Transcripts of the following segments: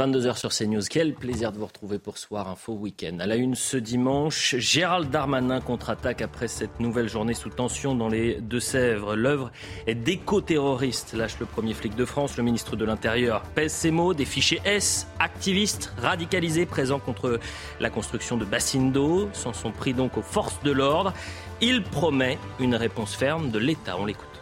22h sur CNews. Quel plaisir de vous retrouver pour Soir Info Week-end. À la une ce dimanche, Gérald Darmanin contre-attaque après cette nouvelle journée sous tension dans les Deux-Sèvres. L'œuvre est d'éco-terroriste, lâche le premier flic de France. Le ministre de l'Intérieur pèse ses mots. Des fichiers S, activistes radicalisés présents contre la construction de bassines d'eau, s'en sont pris donc aux forces de l'ordre. Il promet une réponse ferme de l'État. On l'écoute.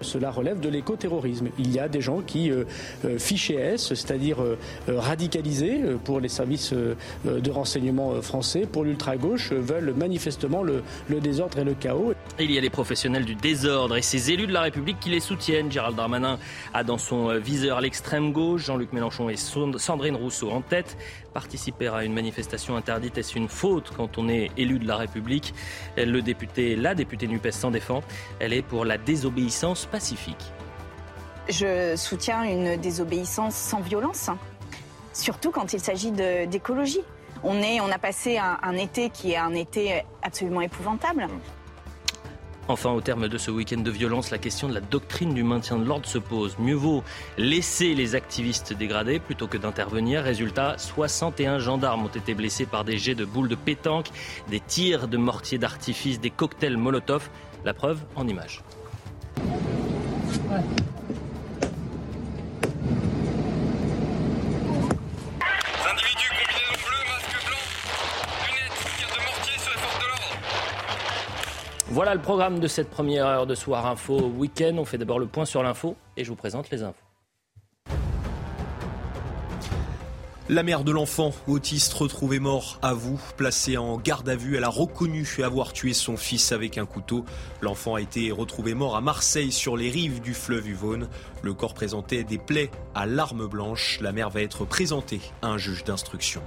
Cela relève de l'écoterrorisme. Il y a des gens qui, euh, euh, fichés S, c'est-à-dire euh, radicalisés pour les services de renseignement français, pour l'ultra-gauche, veulent manifestement le, le désordre et le chaos. Il y a les professionnels du désordre et ces élus de la République qui les soutiennent. Gérald Darmanin a dans son viseur l'extrême gauche, Jean-Luc Mélenchon et Sandrine Rousseau en tête. Participer à une manifestation interdite, est-ce une faute quand on est élu de la République? La députée NUPES s'en défend. Elle est pour la désobéissance pacifique. Je soutiens une désobéissance sans violence, surtout quand il s'agit d'écologie. On, a passé un été qui est un été absolument épouvantable. Enfin, au terme de ce week-end de violence, la question de la doctrine du maintien de l'ordre se pose. Mieux vaut laisser les activistes dégradés plutôt que d'intervenir. Résultat, 61 gendarmes ont été blessés par des jets de boules de pétanque, des tirs de mortiers d'artifice, des cocktails Molotov. La preuve en images. Voilà le programme de cette première heure de Soir Info Week-end. On fait d'abord le point sur l'info et je vous présente les infos. La mère de l'enfant autiste retrouvé mort à vous, placée en garde à vue, elle a reconnu avoir tué son fils avec un couteau. L'enfant a été retrouvé mort à Marseille sur les rives du fleuve Yvonne. Le corps présentait des plaies à l'arme blanche. La mère va être présentée à un juge d'instruction.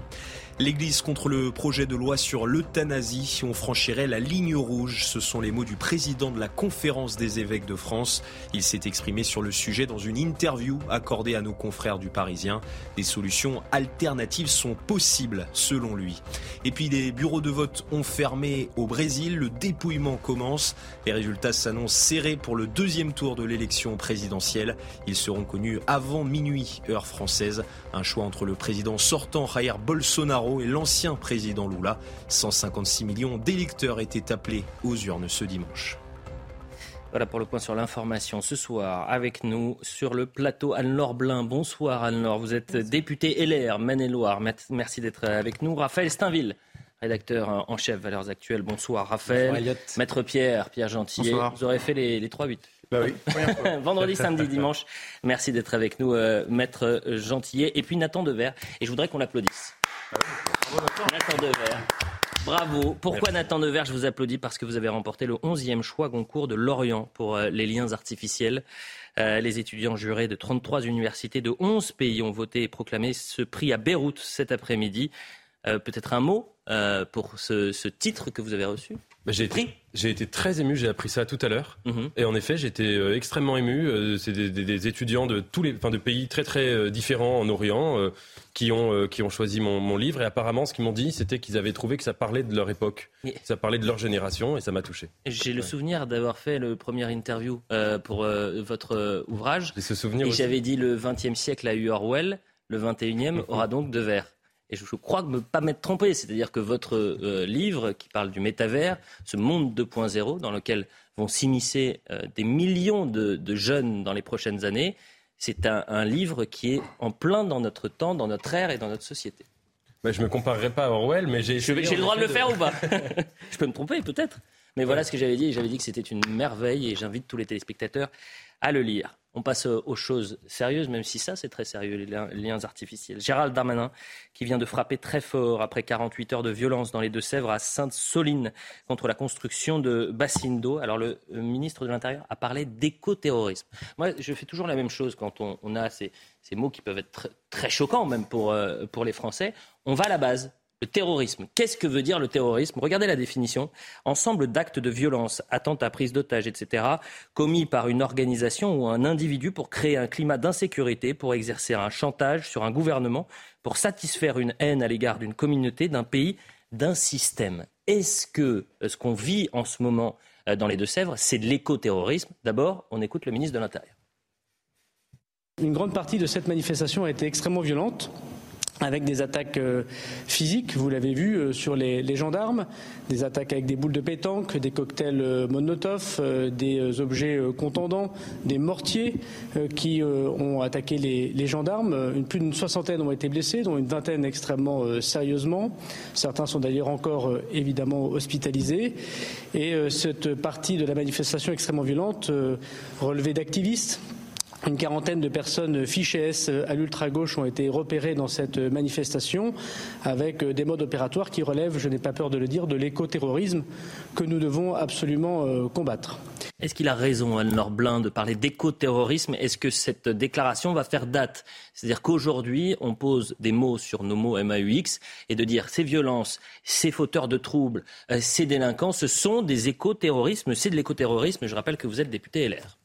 L'Église contre le projet de loi sur l'euthanasie, on franchirait la ligne rouge. Ce sont les mots du président de la conférence des évêques de France. Il s'est exprimé sur le sujet dans une interview accordée à nos confrères du Parisien. Des solutions alternatives sont possibles, selon lui. Et puis les bureaux de vote ont fermé au Brésil. Le dépouillement commence. Les résultats s'annoncent serrés pour le deuxième tour de l'élection présidentielle. Ils seront connus avant minuit, heure française. Un choix entre le président sortant Jair Bolsonaro et l'ancien président Lula. 156 millions d'électeurs étaient appelés aux urnes ce dimanche. Voilà pour le point sur l'information ce soir avec nous sur le plateau Anne-Laure Blin. Bonsoir Anne-Laure, vous êtes députée LR Maine-et-Loire. Merci d'être avec nous. Raphaël Steinville, rédacteur en chef Valeurs Actuelles. Bonsoir Raphaël. Bonsoir. Maître Pierre, Pierre Gentillet. Bonsoir. Vous aurez fait les, les 3-8. Bah oui. Vendredi, samedi, dimanche. Merci d'être avec nous, euh, Maître Gentillet. Et puis Nathan Dever. Et je voudrais qu'on l'applaudisse. Nathan. Bravo. Pourquoi Nathan Dever Je vous applaudis parce que vous avez remporté le 11e choix concours de Lorient pour euh, les liens artificiels. Euh, les étudiants jurés de 33 universités de 11 pays ont voté et proclamé ce prix à Beyrouth cet après-midi. Euh, Peut-être un mot euh, pour ce, ce titre que vous avez reçu? Bah, j'ai, été, j'ai été très ému, j'ai appris ça tout à l'heure. Mhm. Et en effet, j'étais euh, extrêmement ému. Euh, c'est des, des- des étudiants de tous les, enfin, de pays très très euh, différents en Orient euh, qui ont euh, qui ont choisi mon, mon livre. Et apparemment, ce qu'ils m'ont dit, c'était qu'ils avaient trouvé que ça parlait de leur époque, ça parlait de leur génération, et ça m'a touché. J'ai le souvenir d'avoir fait le premier interview euh, pour votre ouvrage. J'ai ce souvenir Et j'avais dit le 20e siècle a eu Orwell, le 21e aura donc de verre. Et je, je crois ne pas m'être trompé, c'est-à-dire que votre euh, livre qui parle du métavers, ce monde 2.0 dans lequel vont s'immiscer euh, des millions de, de jeunes dans les prochaines années, c'est un, un livre qui est en plein dans notre temps, dans notre ère et dans notre société. Bah, je me comparerai pas à Orwell, mais j'ai le droit de le faire ou pas? Je peux me tromper peut-être. Mais voilà ce que j'avais dit. J'avais dit que c'était une merveille et j'invite tous les téléspectateurs à le lire. On passe aux choses sérieuses, même si ça, c'est très sérieux, les liens artificiels. Gérald Darmanin, qui vient de frapper très fort après 48 heures de violence dans les Deux-Sèvres à Sainte-Soline contre la construction de bassines d'eau. Alors, le ministre de l'Intérieur a parlé d'écoterrorisme. Moi, je fais toujours la même chose quand on, a ces, mots qui peuvent être très, choquants, même pour, euh, pour les Français. On va à la base. Le terrorisme. Qu'est-ce que veut dire le terrorisme? Regardez la définition. Ensemble d'actes de violence, attentats, prise d'otages, etc., commis par une organisation ou un individu pour créer un climat d'insécurité, pour exercer un chantage sur un gouvernement, pour satisfaire une haine à l'égard d'une communauté, d'un pays, d'un système. Est-ce que euh, ce qu'on vit en ce moment euh, dans les Deux-Sèvres, c'est de l'écoterrorisme? D'abord, on écoute le ministre de l'Intérieur. Une grande partie de cette manifestation a été extrêmement violente avec des attaques euh, physiques, vous l'avez vu, euh, sur les, gendarmes, des attaques avec des boules de pétanque, des cocktails euh, Molotov, des objets contendants, des mortiers qui ont attaqué les, gendarmes. plus d'une soixantaine ont été blessés, dont une vingtaine extrêmement sérieusement. Certains sont d'ailleurs encore évidemment hospitalisés. Et cette partie de la manifestation extrêmement violente relevée d'activistes une quarantaine de personnes fichées S à l'ultra-gauche ont été repérées dans cette manifestation avec des modes opératoires qui relèvent, je n'ai pas peur de le dire, de l'écoterrorisme que nous devons absolument euh, combattre. Est-ce qu'il a raison, Anne-Laure Blin, de parler d'écoterrorisme? Est-ce que cette déclaration va faire date? C'est-à-dire qu'aujourd'hui, on pose des mots sur nos mots MAUX et de dire ces violences, ces fauteurs de troubles, euh, ces délinquants, ce sont des écoterrorismes, c'est de l'écoterrorisme. Je rappelle que vous êtes député LR.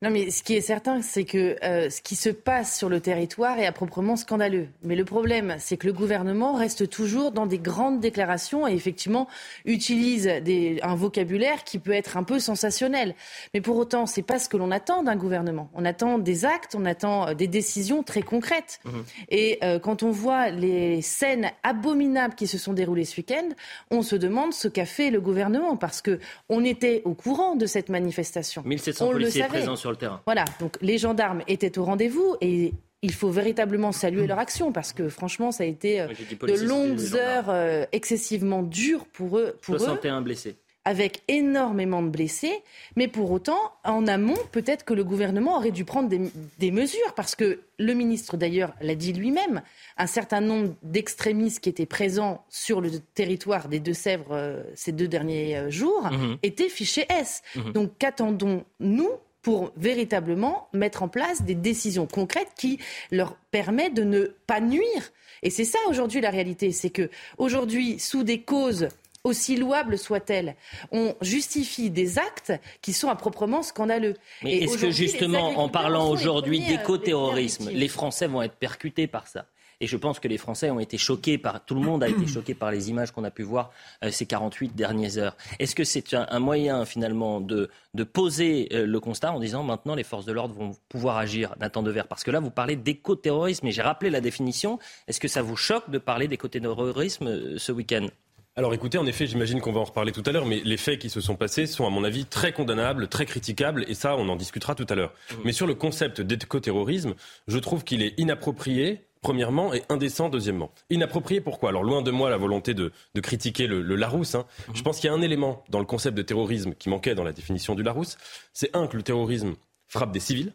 Non, mais ce qui est certain, c'est que euh, ce qui se passe sur le territoire est à proprement scandaleux. Mais le problème, c'est que le gouvernement reste toujours dans des grandes déclarations et effectivement utilise des, un vocabulaire qui peut être un peu sensationnel. Mais pour autant, c'est pas ce que l'on attend d'un gouvernement. On attend des actes, on attend euh, des décisions très concrètes. Mmh. Et euh, quand on voit les scènes abominables qui se sont déroulées ce week-end, on se demande ce qu'a fait le gouvernement parce que on était au courant de cette manifestation. 1700 on policiers le présents sur le terrain. Voilà, donc les gendarmes étaient au rendez-vous et il faut véritablement saluer leur action parce que franchement, ça a été euh, de longues heures euh, excessivement dures pour eux. Pour 61 blessés avec énormément de blessés, mais pour autant, en amont, peut-être que le gouvernement aurait dû prendre des, mesures, parce que le ministre d'ailleurs l'a dit lui-même, un certain nombre d'extrémistes qui étaient présents sur le territoire des Deux-Sèvres euh, ces deux derniers jours mhm. étaient fichés S. Mhm. Donc qu'attendons-nous pour véritablement mettre en place des décisions concrètes qui leur permettent de ne pas nuire. Et c'est ça aujourd'hui la réalité, c'est que aujourd'hui, sous des causes aussi louables soient-elles, on justifie des actes qui sont à proprement scandaleux. Mais est-ce que justement, en parlant aujourd'hui d'écoterrorisme, les Français vont être percutés par ça? Et je pense que les Français ont été choqués par, tout le monde a été choqué par les images qu'on a pu voir euh, ces 48 dernières heures. Est-ce que c'est un, moyen finalement de, de poser euh, le constat en disant maintenant les forces de l'ordre vont pouvoir agir d'un temps de verre Parce que là, vous parlez d'écoterrorisme et j'ai rappelé la définition. Est-ce que ça vous choque de parler d'écoterrorisme euh, ce week-end? Alors écoutez, en effet, j'imagine qu'on va en reparler tout à l'heure, mais les faits qui se sont passés sont, à mon avis, très condamnables, très critiquables, et ça, on en discutera tout à l'heure. Mmh. Mais sur le concept d'écoterrorisme, je trouve qu'il est inapproprié premièrement, et indécent, deuxièmement. Inapproprié, pourquoi? Alors, loin de moi la volonté de, critiquer le, Larousse. Hein. Mhm. Je pense qu'il y a un élément dans le concept de terrorisme qui manquait dans la définition du Larousse. C'est un, que le terrorisme frappe des civils,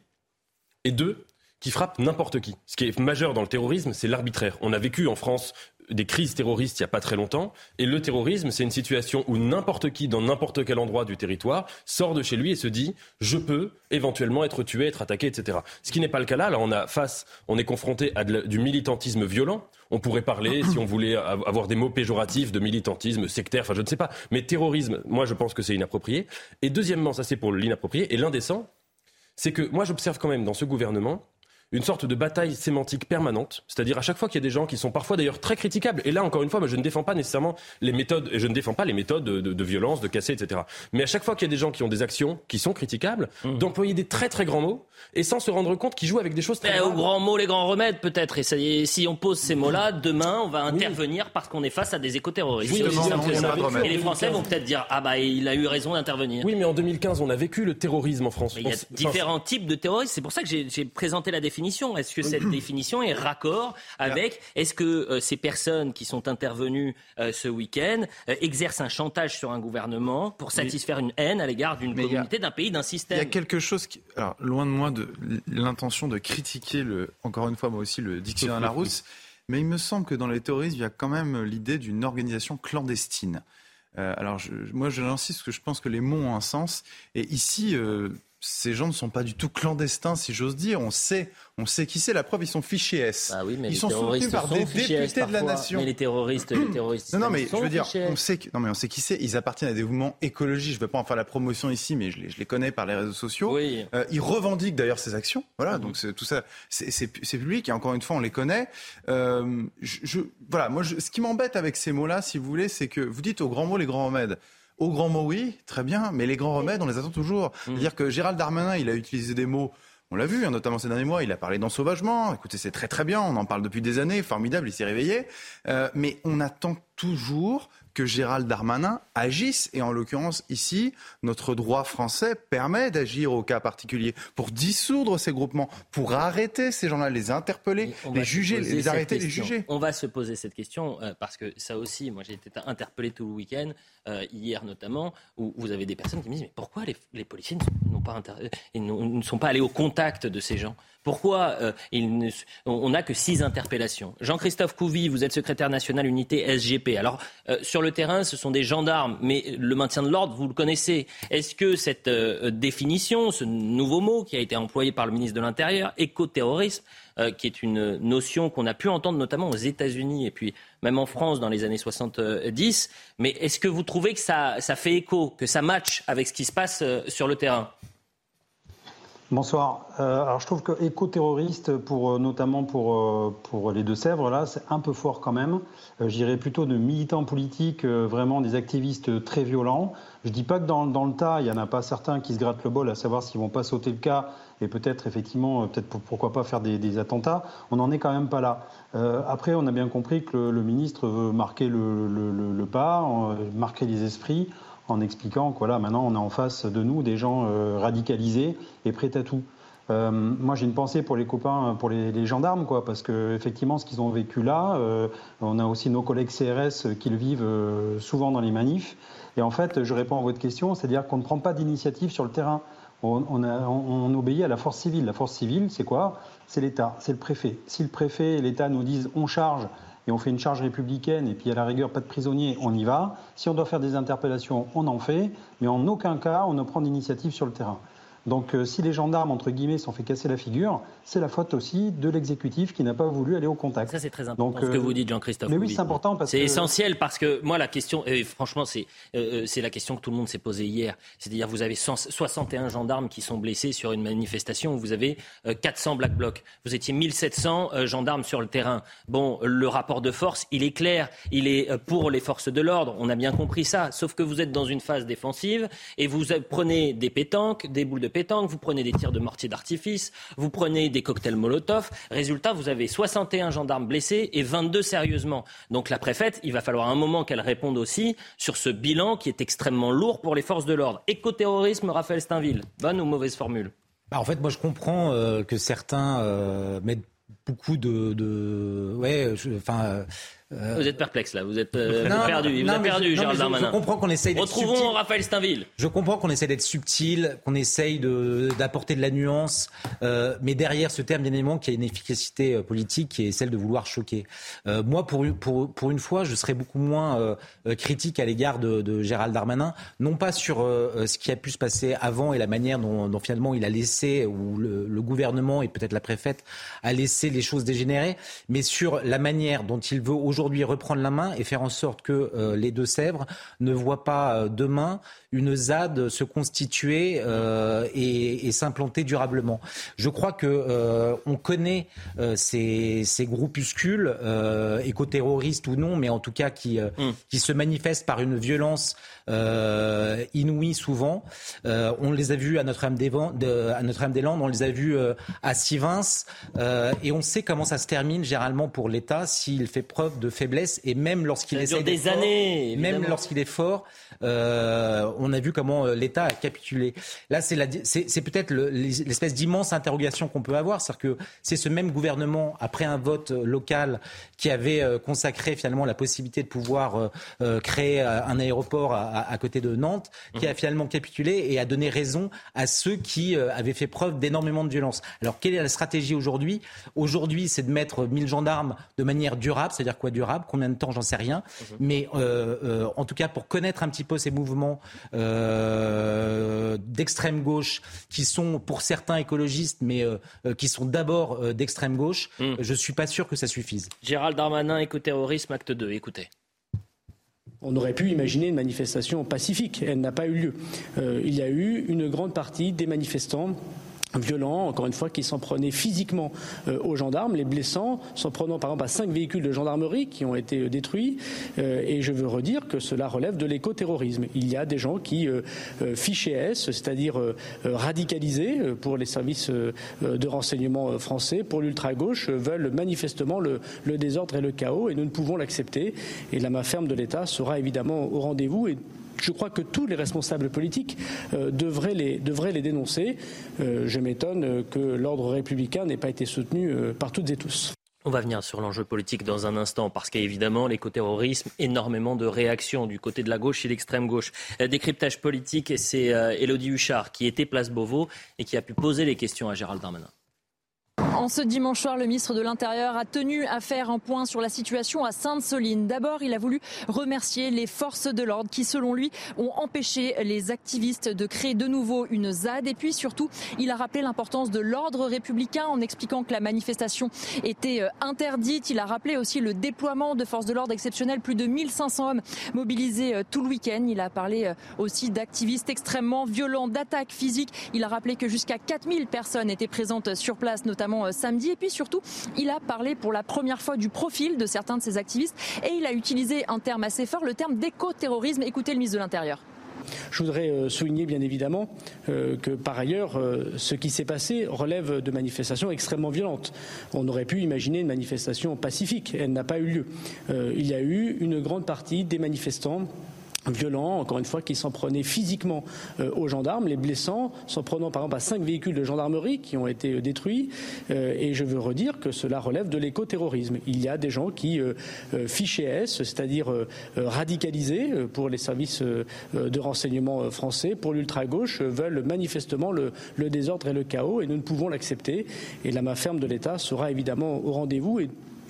et deux, qui frappe n'importe qui. Ce qui est majeur dans le terrorisme, c'est l'arbitraire. On a vécu en France des crises terroristes il n'y a pas très longtemps. Et le terrorisme, c'est une situation où n'importe qui, dans n'importe quel endroit du territoire, sort de chez lui et se dit je peux éventuellement être tué, être attaqué, etc. Ce qui n'est pas le cas là. Là, on a face, on est confronté à du militantisme violent. On pourrait parler, si on voulait avoir des mots péjoratifs, de militantisme sectaire, enfin je ne sais pas. Mais terrorisme, moi je pense que c'est inapproprié. Et deuxièmement, ça c'est pour l'inapproprié. Et l'indécent, c'est que moi j'observe quand même dans ce gouvernement une sorte de bataille sémantique permanente. C'est-à-dire à chaque fois qu'il y a des gens qui sont parfois d'ailleurs très critiquables. Et là, encore une fois, moi, je ne défends pas nécessairement les méthodes, et je ne défends pas les méthodes de, violence, de casser, etc. Mais à chaque fois qu'il y a des gens qui ont des actions qui sont critiquables, mmh. d'employer des très très grands mots et sans se rendre compte qu'ils jouent avec des choses très. Aux grands mots, les grands remèdes, peut-être. Et si on pose ces mots-là, demain, on va intervenir parce qu'on est face à des écoterroristes. et les Français vont peut-être dire ah bah il a eu raison d'intervenir. Oui, mais en 2015, on a vécu le terrorisme en France. il y a différents types de terroristes. C'est pour ça que j'ai présenté la définition définition. Est-ce que cette définition est raccord avec Est-ce que euh, ces personnes qui sont intervenues euh, ce week-end euh, exercent un chantage sur un gouvernement pour satisfaire une haine à l'égard d'une communauté, d'un pays, d'un Il y système a quelque chose qui. Alors, loin de moi de l'intention de critiquer, le, encore une fois, moi aussi, le dictionnaire Larousse, mais il me semble que dans les terroristes, il y a quand même l'idée d'une organisation clandestine. Euh, alors, je, moi, je l'insiste parce que je pense que les mots ont un sens. Et ici, euh, ces gens ne sont pas du tout clandestins, si j'ose dire. On sait, on sait qui c'est. La preuve, ils sont fichés S. Ah oui, mais ils les sont soutenus par sont des S députés de la nation. Mais les terroristes, les terroristes Non, non, mais je veux dire, on sait, que, non, mais on sait qui c'est. Ils appartiennent à des mouvements écologiques. Je ne vais pas en faire la promotion ici, mais je les, je les connais par les réseaux sociaux. Oui. Euh, ils revendiquent d'ailleurs ces actions. Voilà, Mhm. donc tout ça, c'est public. Et encore une fois, on les connaît. Euh, je, je- voilà, moi, ce qui m'embête avec ces mots-là, si vous voulez, c'est que vous dites aux grands mots les grands remèdes. Aux grands mots, oui, très bien, mais les grands remèdes, on les attend toujours. C'est-à-dire que Gérald Darmanin, il a utilisé des mots. On l'a vu, hein, notamment ces derniers mois, il a parlé d'ensauvagement. Écoutez, c'est très très bien, on en parle depuis des années, formidable, il s'est réveillé. Euh, mais on attend toujours que Gérald Darmanin agisse. Et en l'occurrence, ici, notre droit français permet d'agir au cas particulier pour dissoudre ces groupements, pour arrêter ces gens-là, les interpeller, les juger, les arrêter, les juger. On va se poser cette question euh, parce que ça aussi, moi j'ai été interpellé tout le week-end, euh, hier notamment, où vous avez des personnes qui me disent mais pourquoi les, les policiers ne sont, n'ont pas inter- ils n'ont- ne sont pas allés au contact de ces gens? Pourquoi euh, ils ne- on n'a que six interpellations? Jean-Christophe Couvi, vous êtes secrétaire national unité SGP. Alors euh, sur le terrain, ce sont des gendarmes, mais le maintien de l'ordre, vous le connaissez. Est-ce que cette euh, définition, ce nouveau mot qui a été employé par le ministre de l'Intérieur, écoterrorisme, qui est une notion qu'on a pu entendre notamment aux États-Unis et puis même en France dans les années 70. Mais est-ce que vous trouvez que ça, ça fait écho, que ça match avec ce qui se passe sur le terrain? Bonsoir. Euh, alors je trouve que éco-terroriste, pour, euh, notamment pour, euh, pour les Deux-Sèvres, là, c'est un peu fort quand même. Je dirais plutôt de militants politiques, vraiment des activistes très violents. Je dis pas que dans, dans le tas, il y en a pas certains qui se grattent le bol à savoir s'ils vont pas sauter le cas et peut-être effectivement, peut-être pour- pourquoi pas faire des, des attentats. On n'en est quand même pas là. Après, on a bien compris que le, ministre veut marquer le, le- pas, marquer les esprits en expliquant que voilà, maintenant on a en face de nous des gens euh, radicalisés et prêts à tout. Euh, moi, j'ai une pensée pour les copains, pour les, gendarmes, quoi, parce que effectivement, ce qu'ils ont vécu là, euh, on a aussi nos collègues CRS qui le vivent souvent dans les manifs. Et en fait, je réponds à votre question, c'est-à-dire qu'on ne prend pas d'initiative sur le terrain. On- on obéit à la force civile. La force civile, c'est quoi? C'est l'État, c'est le préfet. Si le préfet et l'État nous disent on charge et on fait une charge républicaine et puis à la rigueur pas de prisonniers, on y va. Si on doit faire des interpellations, on en fait, mais en aucun cas on ne prend d'initiative sur le terrain. Donc euh, si les gendarmes, entre guillemets, sont fait casser la figure, c'est la faute aussi de l'exécutif qui n'a pas voulu aller au contact. Ça, c'est très important Donc, ce que euh, vous dites, Jean-Christophe. Mais oui, c'est important parce C'est que... essentiel parce que moi, la question, et franchement, c'est euh, c'est la question que tout le monde s'est posée hier. C'est-à-dire, vous avez 100 61 gendarmes qui sont blessés sur une manifestation où vous avez euh, 400 Black Blocs. Vous étiez 1700 euh, gendarmes sur le terrain. Bon, le rapport de force, il est clair. Il est pour les forces de l'ordre. On a bien compris ça. Sauf que vous êtes dans une phase défensive et vous prenez des pétanques, des boules de pétanque, vous prenez des tirs de mortier d'artifice, vous prenez des cocktails Molotov. Résultat, vous avez 61 gendarmes blessés et 22 sérieusement. Donc la préfète, il va falloir un moment qu'elle réponde aussi sur ce bilan qui est extrêmement lourd pour les forces de l'ordre. Écoterrorisme, Raphaël Steinville. Bonne ou mauvaise formule Bah, en fait, moi, je comprends euh, que certains euh, mettent beaucoup de, ouais, enfin. euh, Vous êtes perplexe là, vous êtes euh, non, perdu. Il vous a je- perdu, non, mais Gérald je- Darmanin. Je comprends qu'on essaye Retrouvons subtil. Raphaël Steinville. Je comprends qu'on essaie d'être subtil, qu'on essaye d'apporter de, la nuance, euh, mais derrière ce terme, bien évidemment, qu'il y a une efficacité euh, politique qui est celle de vouloir choquer. Euh, moi, pour, une- pour, pour une fois, je serais beaucoup moins euh, euh, critique à l'égard de, de Gérald Darmanin, non pas sur euh, euh, ce qui a pu se passer avant et la manière dont, dont finalement il a laissé, ou le, le gouvernement et peut-être la préfète a laissé les choses dégénérer, mais sur la manière dont il veut aujourd'hui reprendre la main et faire en sorte que euh, les Deux-Sèvres ne voient pas euh, demain une ZAD se constituer euh, et, et s'implanter durablement. Je crois que euh, on connaît euh, ces, ces groupuscules, écoterroristes ou non, mais en tout cas qui, euh, qui se manifestent par une violence inouïe souvent. On les a vus à Notre-Dame-des-Landes, on les a vus à Sivins, et on sait comment ça se termine généralement pour l'État s'il fait preuve de faiblesse et même lorsqu'il des années, même lorsqu'il est fort, euh, on a vu comment euh, l'État a capitulé. Là, c'est la- c'est c'est peut-être le- l'espèce d'immense interrogation qu'on peut avoir, c'est-à-dire que c'est ce même gouvernement après un vote euh, local qui avait consacré finalement la possibilité de pouvoir créer un aéroport à, côté de Nantes, qui a finalement capitulé et a donné raison à ceux qui avaient fait preuve d'énormément de violence. Alors quelle est la stratégie aujourd'hui? Aujourd'hui, c'est de mettre 1000 gendarmes de manière durable, c'est-à-dire quoi durable? Combien de temps? J'en sais rien. Mais euh, euh, en tout cas, pour connaître un petit peu ces mouvements euh, d'extrême gauche, qui sont pour certains écologistes, mais euh, euh, qui sont d'abord euh, d'extrême gauche, je suis pas sûr que ça suffise. Gérald Darmanin, écoterrorisme, acte 2. Écoutez. On aurait pu imaginer une manifestation pacifique. Elle n'a pas eu lieu. Euh, il y a eu une grande partie des manifestants violents, encore une fois, qui s'en prenaient physiquement euh, aux gendarmes, les blessant, s'en prenant par exemple à cinq véhicules de gendarmerie qui ont été euh, détruits. Euh, et je veux redire que cela relève de l'écoterrorisme. Il y a des gens qui, euh, fichés S, c'est-à-dire radicalisés pour les services de renseignement français, pour l'ultra-gauche, veulent manifestement le, désordre et le chaos, et nous ne pouvons l'accepter. Et la main ferme de l'État sera évidemment au rendez-vous. Je crois que tous les responsables politiques euh, devraient, les, dénoncer. Euh, je m'étonne que l'ordre républicain n'ait pas été soutenu euh, par toutes et tous. On va venir sur l'enjeu politique dans un instant, parce qu'évidemment, l'écoterrorisme, énormément de réactions du côté de la gauche et l'extrême gauche. Décryptage politique, c'est Élodie Huchard qui était place Beauvau et qui a pu poser les questions à Gérald Darmanin. En ce dimanche soir, le ministre de l'Intérieur a tenu à faire un point sur la situation à Sainte-Soline. D'abord, il a voulu remercier les forces de l'ordre qui, selon lui, ont empêché les activistes de créer de nouveau une ZAD. Et puis surtout, il a rappelé l'importance de l'ordre républicain en expliquant que la manifestation était euh, interdite. Il a rappelé aussi le déploiement de forces de l'ordre exceptionnelles, plus de 1500 hommes mobilisés euh, tout le week-end. Il a parlé euh, aussi d'activistes extrêmement violents, d'attaques physiques. Il a rappelé que jusqu'à 4000 personnes étaient présentes sur place, notamment euh, samedi. Et puis surtout, il a parlé pour la première fois du profil de certains de ces activistes et il a utilisé un terme assez fort, le terme d'éco-terrorisme. Écoutez le ministre de l'Intérieur. Je voudrais euh, souligner bien évidemment euh, que par ailleurs, ce qui s'est passé relève de manifestations extrêmement violentes. On aurait pu imaginer une manifestation pacifique. Elle n'a pas eu lieu. Il y a eu une grande partie des manifestants violents, encore une fois, qui s'en prenaient physiquement euh, aux gendarmes, les blessant, s'en prenant par exemple à cinq véhicules de gendarmerie qui ont été euh, détruits. Euh, et je veux redire que cela relève de l'écoterrorisme. Il y a des gens qui, euh, fichés S, c'est-à-dire radicalisés pour les services de renseignement français, pour l'ultra-gauche, veulent manifestement le, désordre et le chaos, et nous ne pouvons l'accepter. Et la main ferme de l'État sera évidemment au rendez-vous.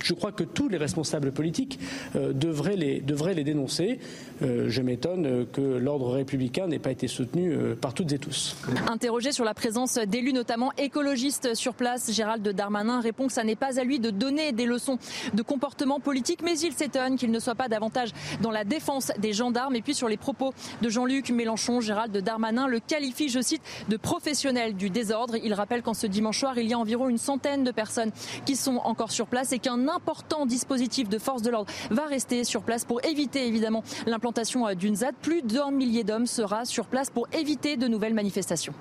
Je crois que tous les responsables politiques euh, devraient, les, devraient les dénoncer. Euh, je m'étonne que l'ordre républicain n'ait pas été soutenu euh, par toutes et tous. Interrogé sur la présence d'élus, notamment écologistes sur place, Gérald Darmanin répond que ça n'est pas à lui de donner des leçons de comportement politique, mais il s'étonne qu'il ne soit pas davantage dans la défense des gendarmes. Et puis sur les propos de Jean-Luc Mélenchon, Gérald Darmanin le qualifie, je cite, de professionnel du désordre. Il rappelle qu'en ce dimanche soir, il y a environ une centaine de personnes qui sont encore sur place et qu'un important dispositif de force de l'ordre va rester sur place pour éviter évidemment l'implantation euh, d'une ZAD. Plus d'un millier d'hommes sera sur place pour éviter de nouvelles manifestations.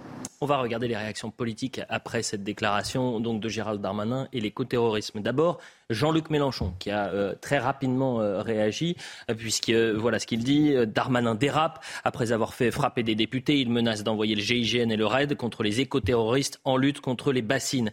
On va regarder les réactions politiques après cette déclaration donc de Gérald Darmanin et l'écoterrorisme. D'abord, Jean-Luc Mélenchon qui a euh, très rapidement euh, réagi euh, puisque voilà ce qu'il dit Darmanin dérape après avoir fait frapper des députés, il menace d'envoyer le GIGN et le RAID contre les écoterroristes en lutte contre les bassines.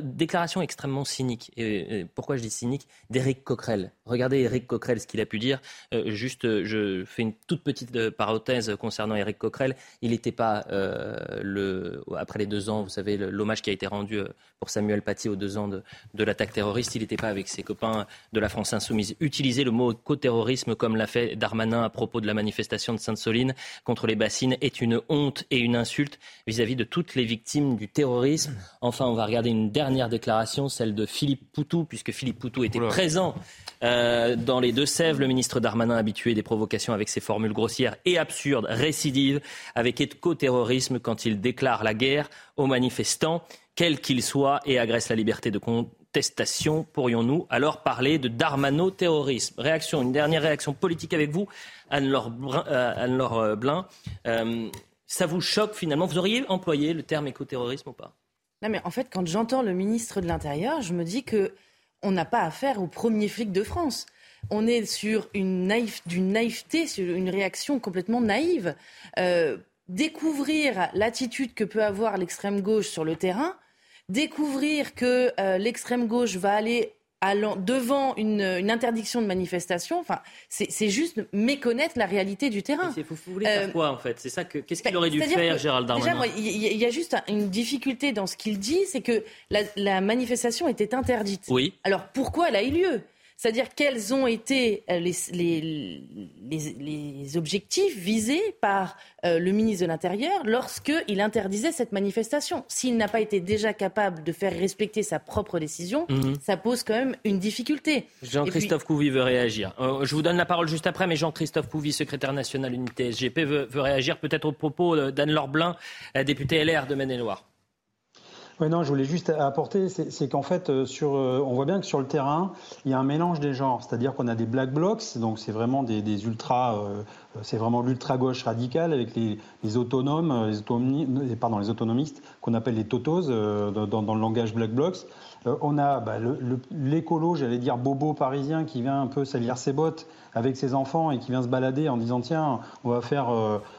Déclaration extrêmement cynique. Et, pourquoi je dis cynique? D'Éric Coquerel. Regardez Éric Coquerel ce qu'il a pu dire. Juste, je fais une toute petite parenthèse concernant Éric Coquerel. Il n'était pas euh, le après les deux ans, vous savez, l'hommage qui a été rendu euh, pour Samuel Paty aux deux ans de, de l'attaque terroriste, il n'était pas avec ses copains de la France insoumise. Utiliser le mot co-terrorisme comme l'a fait Darmanin à propos de la manifestation de Sainte-Soline contre les bassines est une honte et une insulte vis-à-vis de toutes les victimes du terrorisme. Enfin, on va regarder une dernière déclaration, celle de Philippe Poutou, puisque Philippe Poutou était présent euh, dans les Deux-Sèvres, le ministre Darmanin habitué des provocations avec ses formules grossières et absurdes, récidive avec éco-terrorisme quand il déclare la guerre aux manifestants, quels qu'ils soient, et agresse la liberté de contestation. Pourrions-nous alors parler de darmano-terrorisme? Réaction, une dernière réaction politique avec vous, Anne-Laure euh, euh, Blin. Euh, ça vous choque finalement? Vous auriez employé le terme éco-terrorisme ou pas? Non, mais en fait, quand j'entends le ministre de l'Intérieur, je me dis que on n'a pas affaire au premier flic de France. on est sur une naïveté, sur une réaction complètement naïve. Découvrir l'attitude que peut avoir l'extrême gauche sur le terrain, découvrir que euh, l'extrême gauche va aller allant devant une, interdiction de manifestation, enfin, c'est juste méconnaître la réalité du terrain. Vous, voulez faire quoi en fait? C'est ça que qu'est-ce qu'il aurait dû faire, Gérald Darmanin? il y, a juste une difficulté dans ce qu'il dit, c'est que la, la, manifestation était interdite. Oui. Alors pourquoi elle a eu lieu? C'est-à-dire quels ont été euh, les, les, objectifs visés par euh, le ministre de l'Intérieur lorsqu'il interdisait cette manifestation. S'il n'a pas été déjà capable de faire respecter sa propre décision, mhm. ça pose quand même une difficulté. Jean-Christophe Couvi veut réagir. Euh, je vous donne la parole juste après, mais Jean-Christophe Couvi, secrétaire national unité SGP, veut, veut réagir peut-être au propos d'Anne-Laure Blin, députée LR de Maine-et-Loire. Oui, non, je voulais juste apporter, c'est qu'en fait, euh, sur, euh, on voit bien que sur le terrain, il y a un mélange des genres. C'est-à-dire qu'on a des black blocs, donc c'est vraiment des, euh, c'est vraiment l'ultra gauche radicale avec les, autonomes, les, pardon, les autonomistes qu'on appelle les totos dans, dans, le langage black blocs. on a bah, l'écolo, j'allais dire bobo parisien, qui vient un peu salir ses bottes avec ses enfants et qui vient se balader en disant tiens, on va faire,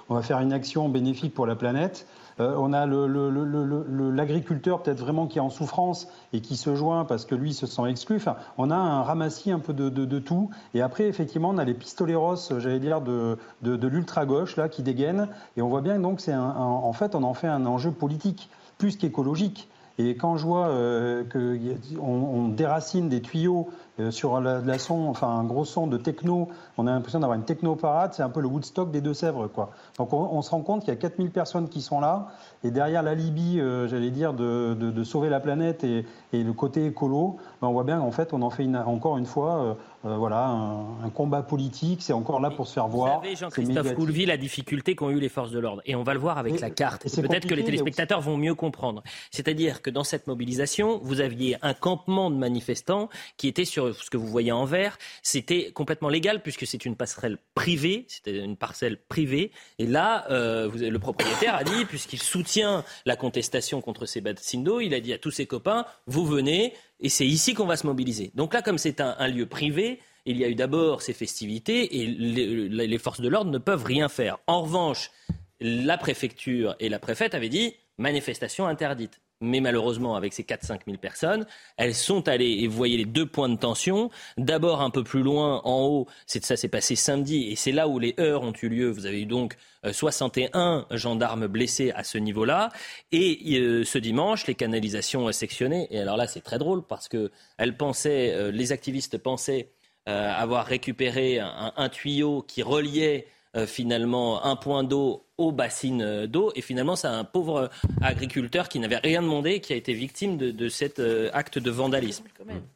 on va faire une action bénéfique pour la planète. Euh, on a l'agriculteur peut-être vraiment qui est en souffrance et qui se joint parce que lui se sent exclu. Enfin, on a un ramassis un peu de, tout. Et après, effectivement, on a les pistoleros, j'allais dire, de, l'ultra-gauche là qui dégainent. Et on voit bien donc c'est en fait, on en fait un enjeu politique plus qu'écologique. Et quand je vois euh, qu'on on déracine des tuyaux euh, sur un gros son de techno, on a l'impression d'avoir une techno-parade, c'est un peu le Woodstock des Deux-Sèvres. quoi. Donc on, se rend compte qu'il y a 4000 personnes qui sont là, et derrière l'alibi, euh, j'allais dire, de, sauver la planète et, le côté écolo, ben on voit bien qu'en fait on en fait une, encore une fois euh, voilà, un, combat politique, c'est encore là pour se faire voir. Vous savez, Jean-Christophe Coulevy, la difficulté qu'ont eu les forces de l'ordre. Et on va le voir avec la carte. Peut-être que les téléspectateurs vont mieux comprendre. C'est-à-dire que dans cette mobilisation, vous aviez un campement de manifestants qui était sur ce que vous voyez en vert. C'était complètement légal puisque c'est une passerelle privée, c'était une parcelle privée. Et là, euh, vous, le propriétaire a dit, puisqu'il soutient la contestation contre ces d'eau, il a dit à tous ses copains, vous venez, et c'est ici qu'on va se mobiliser. Donc là, comme c'est un, lieu privé, il y a eu d'abord ces festivités et les, forces de l'ordre ne peuvent rien faire. En revanche, la préfecture et la préfète avaient dit manifestation interdite mais malheureusement, avec ces 4-5 000 personnes, elles sont allées, et vous voyez les deux points de tension. D'abord, un peu plus loin, en haut, ça s'est passé samedi, et c'est là où les heures ont eu lieu. Vous avez eu donc 61 euh, gendarmes blessés à ce niveau-là. Et euh, ce dimanche, les canalisations sectionnées. Et alors là, c'est très drôle, parce que elles pensaient, euh, les activistes pensaient avoir récupéré un tuyau qui reliait finalement un point d'eau aux bassines euh, d'eau. Et finalement, c'est un pauvre agriculteur qui n'avait rien demandé qui a été victime de, cet euh, acte de vandalisme.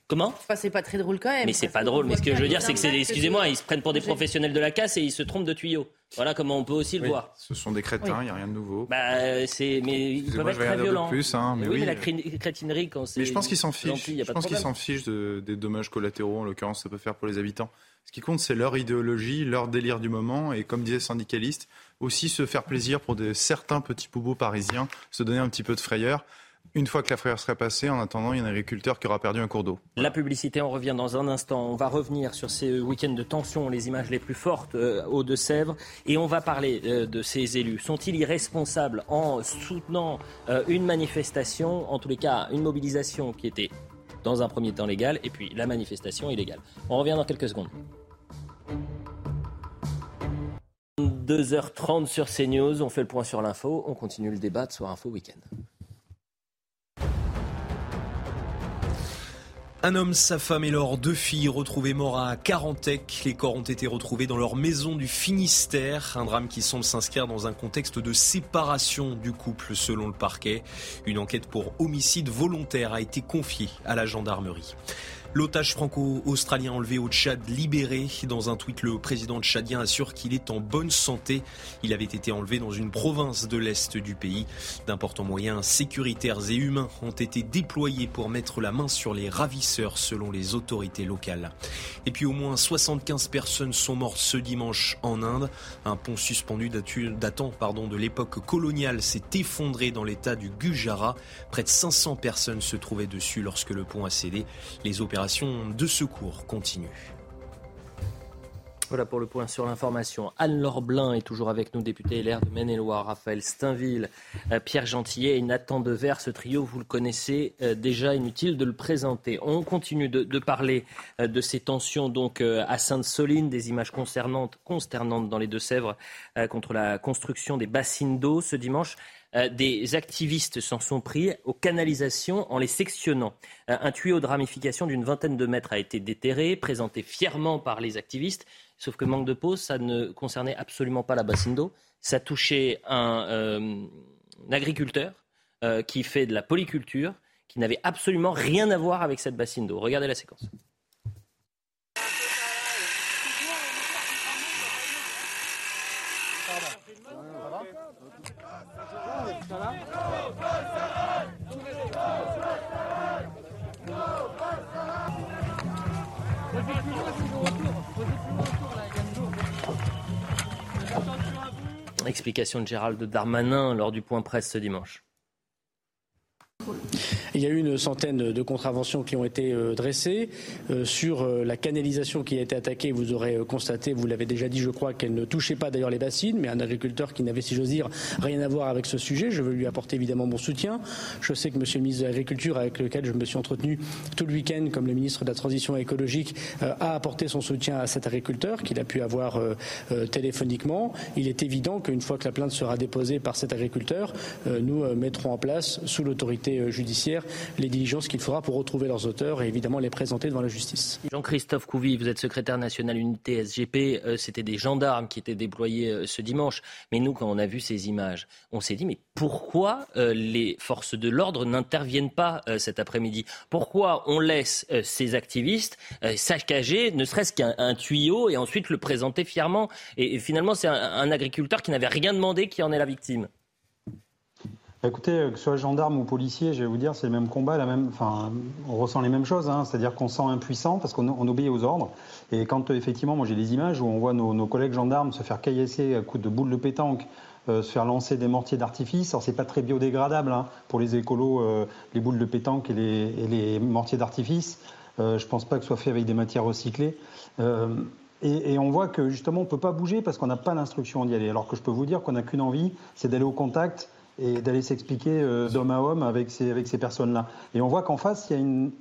Comment? Enfin, C'est pas très drôle quand même. Mais c'est pas drôle. Mais ce que je veux dire, c'est que c'est, excusez-moi, ils se prennent pour des professionnels de la casse et ils se trompent de tuyaux. Voilà comment on peut aussi le voir. Ce sont des crétins, il n'y a rien de nouveau. Bah, c'est, mais ils peuvent être très violents. Plus, hein, mais, oui, mais la crétinerie, quand c'est. Mais je pense qu'ils s'en fichent. Je pense qu'ils s'en fichent des dommages collatéraux, en l'occurrence, ça peut faire pour les habitants. Ce qui compte, c'est leur idéologie, leur délire du moment. Et comme disait syndicaliste, aussi se faire plaisir pour des, certains petits bobos parisiens, se donner un petit peu de frayeur. Une fois que la frayeur sera passée, en attendant, il y a un agriculteur qui aura perdu un cours d'eau. La publicité, on revient dans un instant. On va revenir sur ces week-ends de tension, les images les plus fortes euh, aux Deux-Sèvres. Et on va parler euh, de ces élus. Sont-ils irresponsables en soutenant euh, une manifestation, en tous les cas une mobilisation qui était dans un premier temps légale, et puis la manifestation illégale On revient dans quelques secondes. 2h30 sur CNews, on fait le point sur l'info, on continue le débat de Soir Info Week-end. Un homme, sa femme et leurs deux filles retrouvés morts à Carantec. Les corps ont été retrouvés dans leur maison du Finistère. Un drame qui semble s'inscrire dans un contexte de séparation du couple selon le parquet. Une enquête pour homicide volontaire a été confiée à la gendarmerie. L'otage franco-australien enlevé au Tchad libéré. Dans un tweet, le président tchadien assure qu'il est en bonne santé. Il avait été enlevé dans une province de l'Est du pays. D'importants moyens sécuritaires et humains ont été déployés pour mettre la main sur les ravisseurs selon les autorités locales. Et puis au moins 75 personnes sont mortes ce dimanche en Inde. Un pont suspendu datant de l'époque coloniale s'est effondré dans l'état du Gujarat. Près de 500 personnes se trouvaient dessus lorsque le pont a cédé. Les opérations de secours continuent. Voilà pour le point sur l'information. Anne-Laure Blin est toujours avec nous, député LR de Maine-et-Loire, Raphaël Steinville, euh, Pierre Gentillet et Nathan Dever. Ce trio, vous le connaissez euh, déjà, inutile de le présenter. On continue de, parler euh, de ces tensions donc à Sainte-Soline, des images concernantes, consternantes dans les Deux-Sèvres contre la construction des bassines d'eau ce dimanche. Des activistes s'en sont pris aux canalisations en les sectionnant. un tuyau de ramification d'une vingtaine de mètres a été déterré, présenté fièrement par les activistes. Sauf que manque de peau, ça ne concernait absolument pas la bassine d'eau. Ça touchait un, euh, agriculteur euh, qui fait de la polyculture, qui n'avait absolument rien à voir avec cette bassine d'eau. Regardez la séquence. Explication de Gérald Darmanin lors du point presse ce dimanche. Il y a eu une centaine de contraventions qui ont été euh, dressées. Euh, sur euh, la canalisation qui a été attaquée, vous aurez constaté, vous l'avez déjà dit, je crois, qu'elle ne touchait pas d'ailleurs les bassines, mais un agriculteur qui n'avait, si j'ose dire, rien à voir avec ce sujet. Je veux lui apporter évidemment mon soutien. Je sais que Monsieur le ministre de l'Agriculture, avec lequel je me suis entretenu tout le week-end, comme le ministre de la Transition écologique, a apporté son soutien à cet agriculteur qu'il a pu avoir téléphoniquement. Il est évident qu'une fois que la plainte sera déposée par cet agriculteur, nous mettrons en place, sous l'autorité judiciaire, les diligences qu'il faudra pour retrouver leurs auteurs et évidemment les présenter devant la justice. Jean-Christophe Couvi, vous êtes secrétaire national unité SGP. Euh, c'était des gendarmes qui étaient déployés euh, ce dimanche. Mais nous, quand on a vu ces images, on s'est dit mais pourquoi euh, les forces de l'ordre n'interviennent pas cet après-midi? Pourquoi on laisse ces activistes saccager ne serait-ce qu'un tuyau et ensuite le présenter fièrement? Et, finalement, c'est un agriculteur qui n'avait rien demandé qui en est la victime. Écoutez, que ce soit gendarme ou policier, je vais vous dire, c'est le même combat, la même, enfin, on ressent les mêmes choses, hein. c'est-à-dire qu'on sent impuissant parce qu'on obéit aux ordres. Et quand effectivement, moi j'ai des images où on voit nos, collègues gendarmes se faire caillasser à coups de boules de pétanque, euh, se faire lancer des mortiers d'artifice. Alors c'est pas très biodégradable hein, pour les écolos, euh, les boules de pétanque et les, mortiers d'artifice. Euh, je pense pas que ce soit fait avec des matières recyclées. Et, et, on voit que justement on peut pas bouger parce qu'on n'a pas l'instruction d'y aller. Alors que je peux vous dire qu'on n'a qu'une envie, c'est d'aller au contact et d'aller s'expliquer euh, d'homme à homme avec ces, avec ces personnes-là. Et on voit qu'en face, il y a une,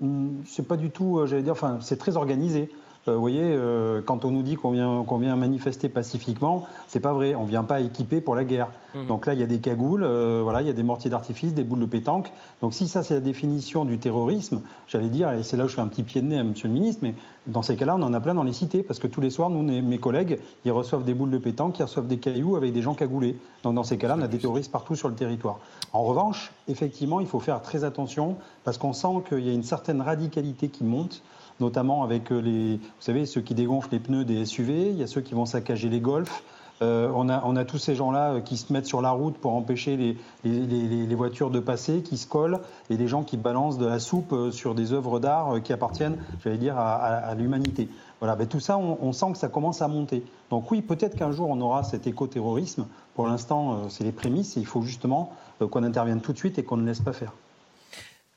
c'est pas du tout, euh, j'allais dire, enfin, c'est très organisé. Euh, vous voyez, euh, quand on nous dit qu'on vient, qu'on vient manifester pacifiquement, c'est pas vrai. On vient pas équipé pour la guerre. Mmh. Donc là, il y a des cagoules, euh, voilà, il y a des mortiers d'artifice, des boules de pétanque. Donc si ça, c'est la définition du terrorisme, j'allais dire, et c'est là où je fais un petit pied de nez à Monsieur le Ministre, mais dans ces cas-là, on en a plein dans les cités, parce que tous les soirs, nous, mes collègues, ils reçoivent des boules de pétanque, ils reçoivent des cailloux avec des gens cagoulés. Donc dans ces cas-là, on a des terroristes partout sur le territoire. En revanche, effectivement, il faut faire très attention, parce qu'on sent qu'il y a une certaine radicalité qui monte notamment avec euh, les, vous savez, ceux qui dégonflent les pneus des SUV, il y a ceux qui vont saccager les golfs. Euh, on, a, on, a, tous ces gens-là euh, qui se mettent sur la route pour empêcher les, les, les, voitures de passer, qui se collent, et des gens qui balancent de la soupe sur des œuvres d'art qui appartiennent, j'allais dire, à, l'humanité. Voilà, ben tout ça, on, on, sent que ça commence à monter. Donc oui, peut-être qu'un jour on aura cet écoterrorisme. Pour l'instant, c'est les prémices, et il faut justement qu'on intervienne tout de suite et qu'on ne laisse pas faire.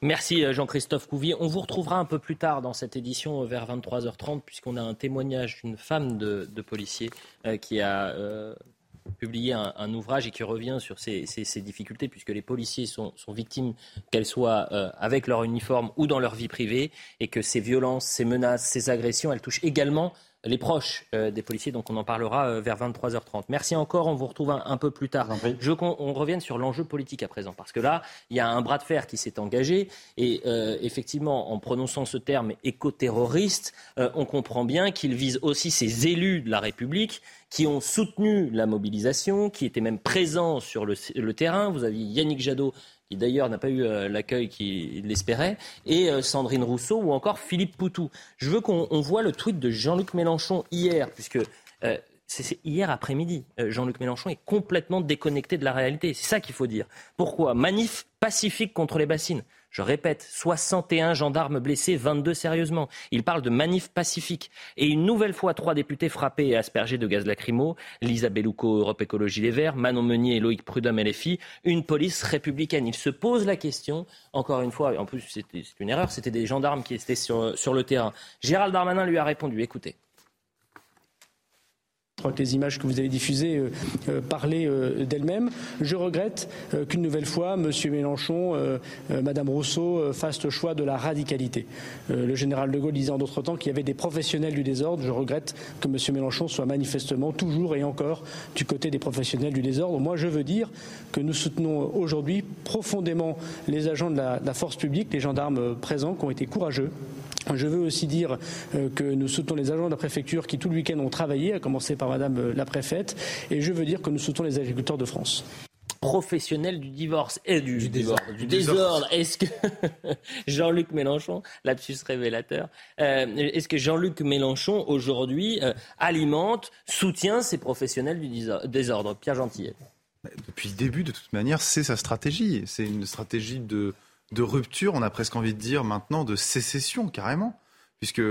Merci euh, Jean-Christophe Couvier. On vous retrouvera un peu plus tard dans cette édition euh, vers 23h30 puisqu'on a un témoignage d'une femme de, policier euh, qui a publié un, ouvrage et qui revient sur ces, difficultés puisque les policiers sont, victimes qu'elles soient avec leur uniforme ou dans leur vie privée et que ces violences, ces menaces, ces agressions, elles touchent également les proches euh, des policiers. Donc on en parlera euh, vers 23h30. Merci encore. On vous retrouve un, peu plus tard. Je veux qu'on revienne sur l'enjeu politique à présent. Parce que là, il y a un bras de fer qui s'est engagé. Et euh, effectivement, en prononçant ce terme écoterroriste, on comprend bien qu'il vise aussi ces élus de la République qui ont soutenu la mobilisation, qui étaient même présents sur le, le terrain. Vous aviez Yannick Jadot qui d'ailleurs n'a pas eu euh, l'accueil qu'il espérait, et euh, Sandrine Rousseau ou encore Philippe Poutou. Je veux qu'on voit le tweet de Jean-Luc Mélenchon hier, puisque euh, c'est hier après-midi. Jean-Luc Mélenchon est complètement déconnecté de la réalité. C'est ça qu'il faut dire. Pourquoi? Manif pacifique contre les bassines. Je répète, 61 gendarmes blessés, 22 sérieusement. Il parle de manif pacifique. Et une nouvelle fois, trois députés frappés et aspergés de gaz lacrymo. Lisa Bellouco, Europe Écologie Les Verts, Manon Meunier et Loïc Prudhomme, LFI. Une police républicaine. Il se pose la question, encore une fois, en plus c'est une erreur, c'était des gendarmes qui étaient sur le terrain. Gérald Darmanin lui a répondu, écoutez. Je crois que les images que vous avez diffusées euh, euh, parlaient euh, d'elles-mêmes. Je regrette qu'une nouvelle fois, M. Mélenchon, Mme Rousseau fassent le choix de la radicalité. le général de Gaulle disait en d'autres temps qu'il y avait des professionnels du désordre. Je regrette que M. Mélenchon soit manifestement toujours et encore du côté des professionnels du désordre. Moi, je veux dire que nous soutenons aujourd'hui profondément les agents de la, de la force publique, les gendarmes présents qui ont été courageux je veux aussi dire euh, que nous soutenons les agents de la préfecture qui tout le week-end ont travaillé, à commencer par Madame euh, la préfète, et je veux dire que nous soutenons les agriculteurs de France professionnel du divorce et du, du désordre. Est-ce que Jean-Luc Mélenchon, lapsus révélateur, euh, est-ce que Jean-Luc Mélenchon aujourd'hui alimente, soutient ces professionnels du désordre? Pierre Gentillet. Depuis le début, de toute manière, c'est sa stratégie. C'est une stratégie de de rupture, on a presque envie de dire maintenant de sécession carrément, puisque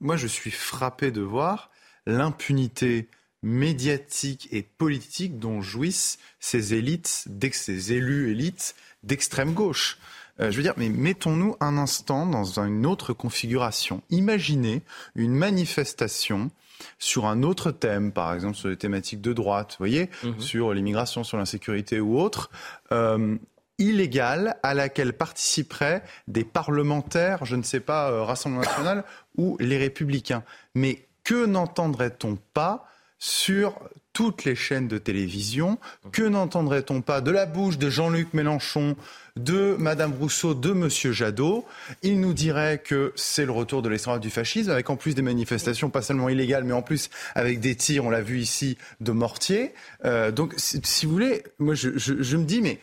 moi je suis frappé de voir l'impunité médiatique et politique dont jouissent ces élites, ces élus élites d'extrême gauche. Euh, je veux dire, mais mettons-nous un instant dans une autre configuration. Imaginez une manifestation sur un autre thème, par exemple sur les thématiques de droite, vous voyez, mhm. sur l'immigration, sur l'insécurité ou autre, euh, illégale à laquelle participeraient des parlementaires, je ne sais pas, euh, Rassemblement national ou les républicains. Mais que n'entendrait-on pas sur toutes les chaînes de télévision? Que n'entendrait-on pas de la bouche de Jean-Luc Mélenchon, de Madame Rousseau, de Monsieur Jadot? Il nous dirait que c'est le retour de l'extrême du fascisme, avec en plus des manifestations pas seulement illégales, mais en plus avec des tirs, on l'a vu ici, de mortiers. Euh, donc, si, vous voulez, moi je me dis, mais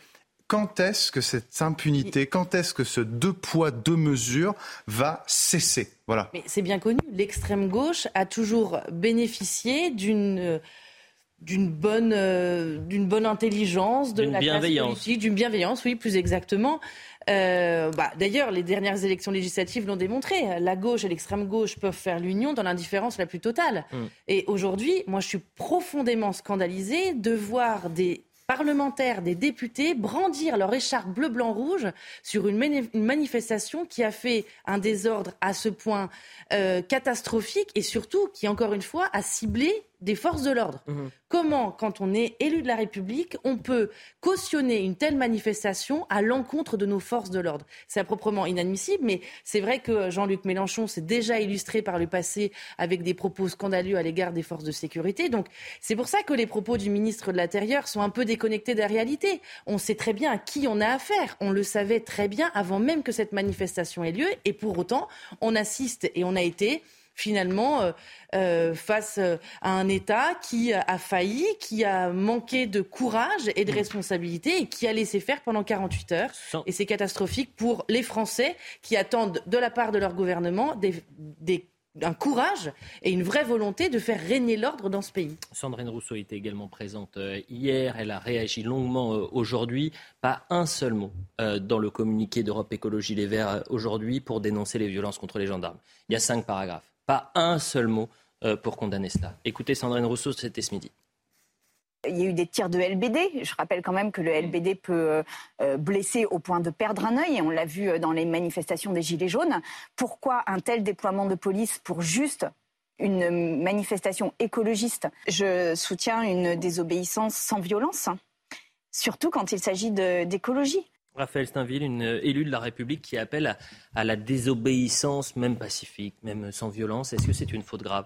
quand est-ce que cette impunité, quand est-ce que ce deux poids, deux mesures va cesser Voilà. Mais c'est bien connu, l'extrême gauche a toujours bénéficié d'une d'une bonne, euh, d'une bonne intelligence, de la bienveillance. d'une bienveillance, oui, plus exactement. Euh, bah, D'ailleurs, les dernières élections législatives l'ont démontré. La gauche et l'extrême gauche peuvent faire l'union dans l'indifférence la plus totale. Mm. Et aujourd'hui, moi, je suis profondément scandalisée de voir des parlementaires, des députés brandir leur écharpe bleu, blanc, rouge sur une, manifestation qui a fait un désordre à ce point euh, catastrophique et surtout qui, encore une fois, a ciblé des forces de l'ordre. Mhm. Comment, quand on est élu de la République, on peut cautionner une telle manifestation à l'encontre de nos forces de l'ordre? C'est proprement inadmissible, mais c'est vrai que Jean-Luc Mélenchon s'est déjà illustré par le passé avec des propos scandaleux à l'égard des forces de sécurité. Donc c'est pour ça que les propos du ministre de l'Intérieur sont un peu déconnectés de la réalité. On sait très bien à qui on a affaire. On le savait très bien avant même que cette manifestation ait lieu. Et pour autant, on assiste et on a été finalement euh, euh, face euh, à un État qui a failli, qui a manqué de courage et de mm. responsabilité et qui a laissé faire pendant 48 heures. Et c'est catastrophique pour les Français qui attendent de la part de leur gouvernement des, un courage et une vraie volonté de faire régner l'ordre dans ce pays. Sandrine Rousseau était également présente hier. Elle a réagi longuement aujourd'hui. Pas un seul mot dans le communiqué d'Europe Écologie Les Verts aujourd'hui pour dénoncer les violences contre les gendarmes. Il y a cinq paragraphes. Pas un seul mot euh, pour condamner cela. Écoutez Sandrine Rousseau, c'était ce midi. Il y a eu des tirs de LBD. Je rappelle quand même que le LBD peut euh, euh, blesser au point de perdre un œil, et on l'a vu dans les manifestations des Gilets jaunes. Pourquoi un tel déploiement de police pour juste une manifestation écologiste? Je soutiens une désobéissance sans violence, surtout quand il s'agit d'écologie. Raphaël Steinville, une élue de la République qui appelle à, la désobéissance, même pacifique, même sans violence. Est-ce que c'est une faute grave?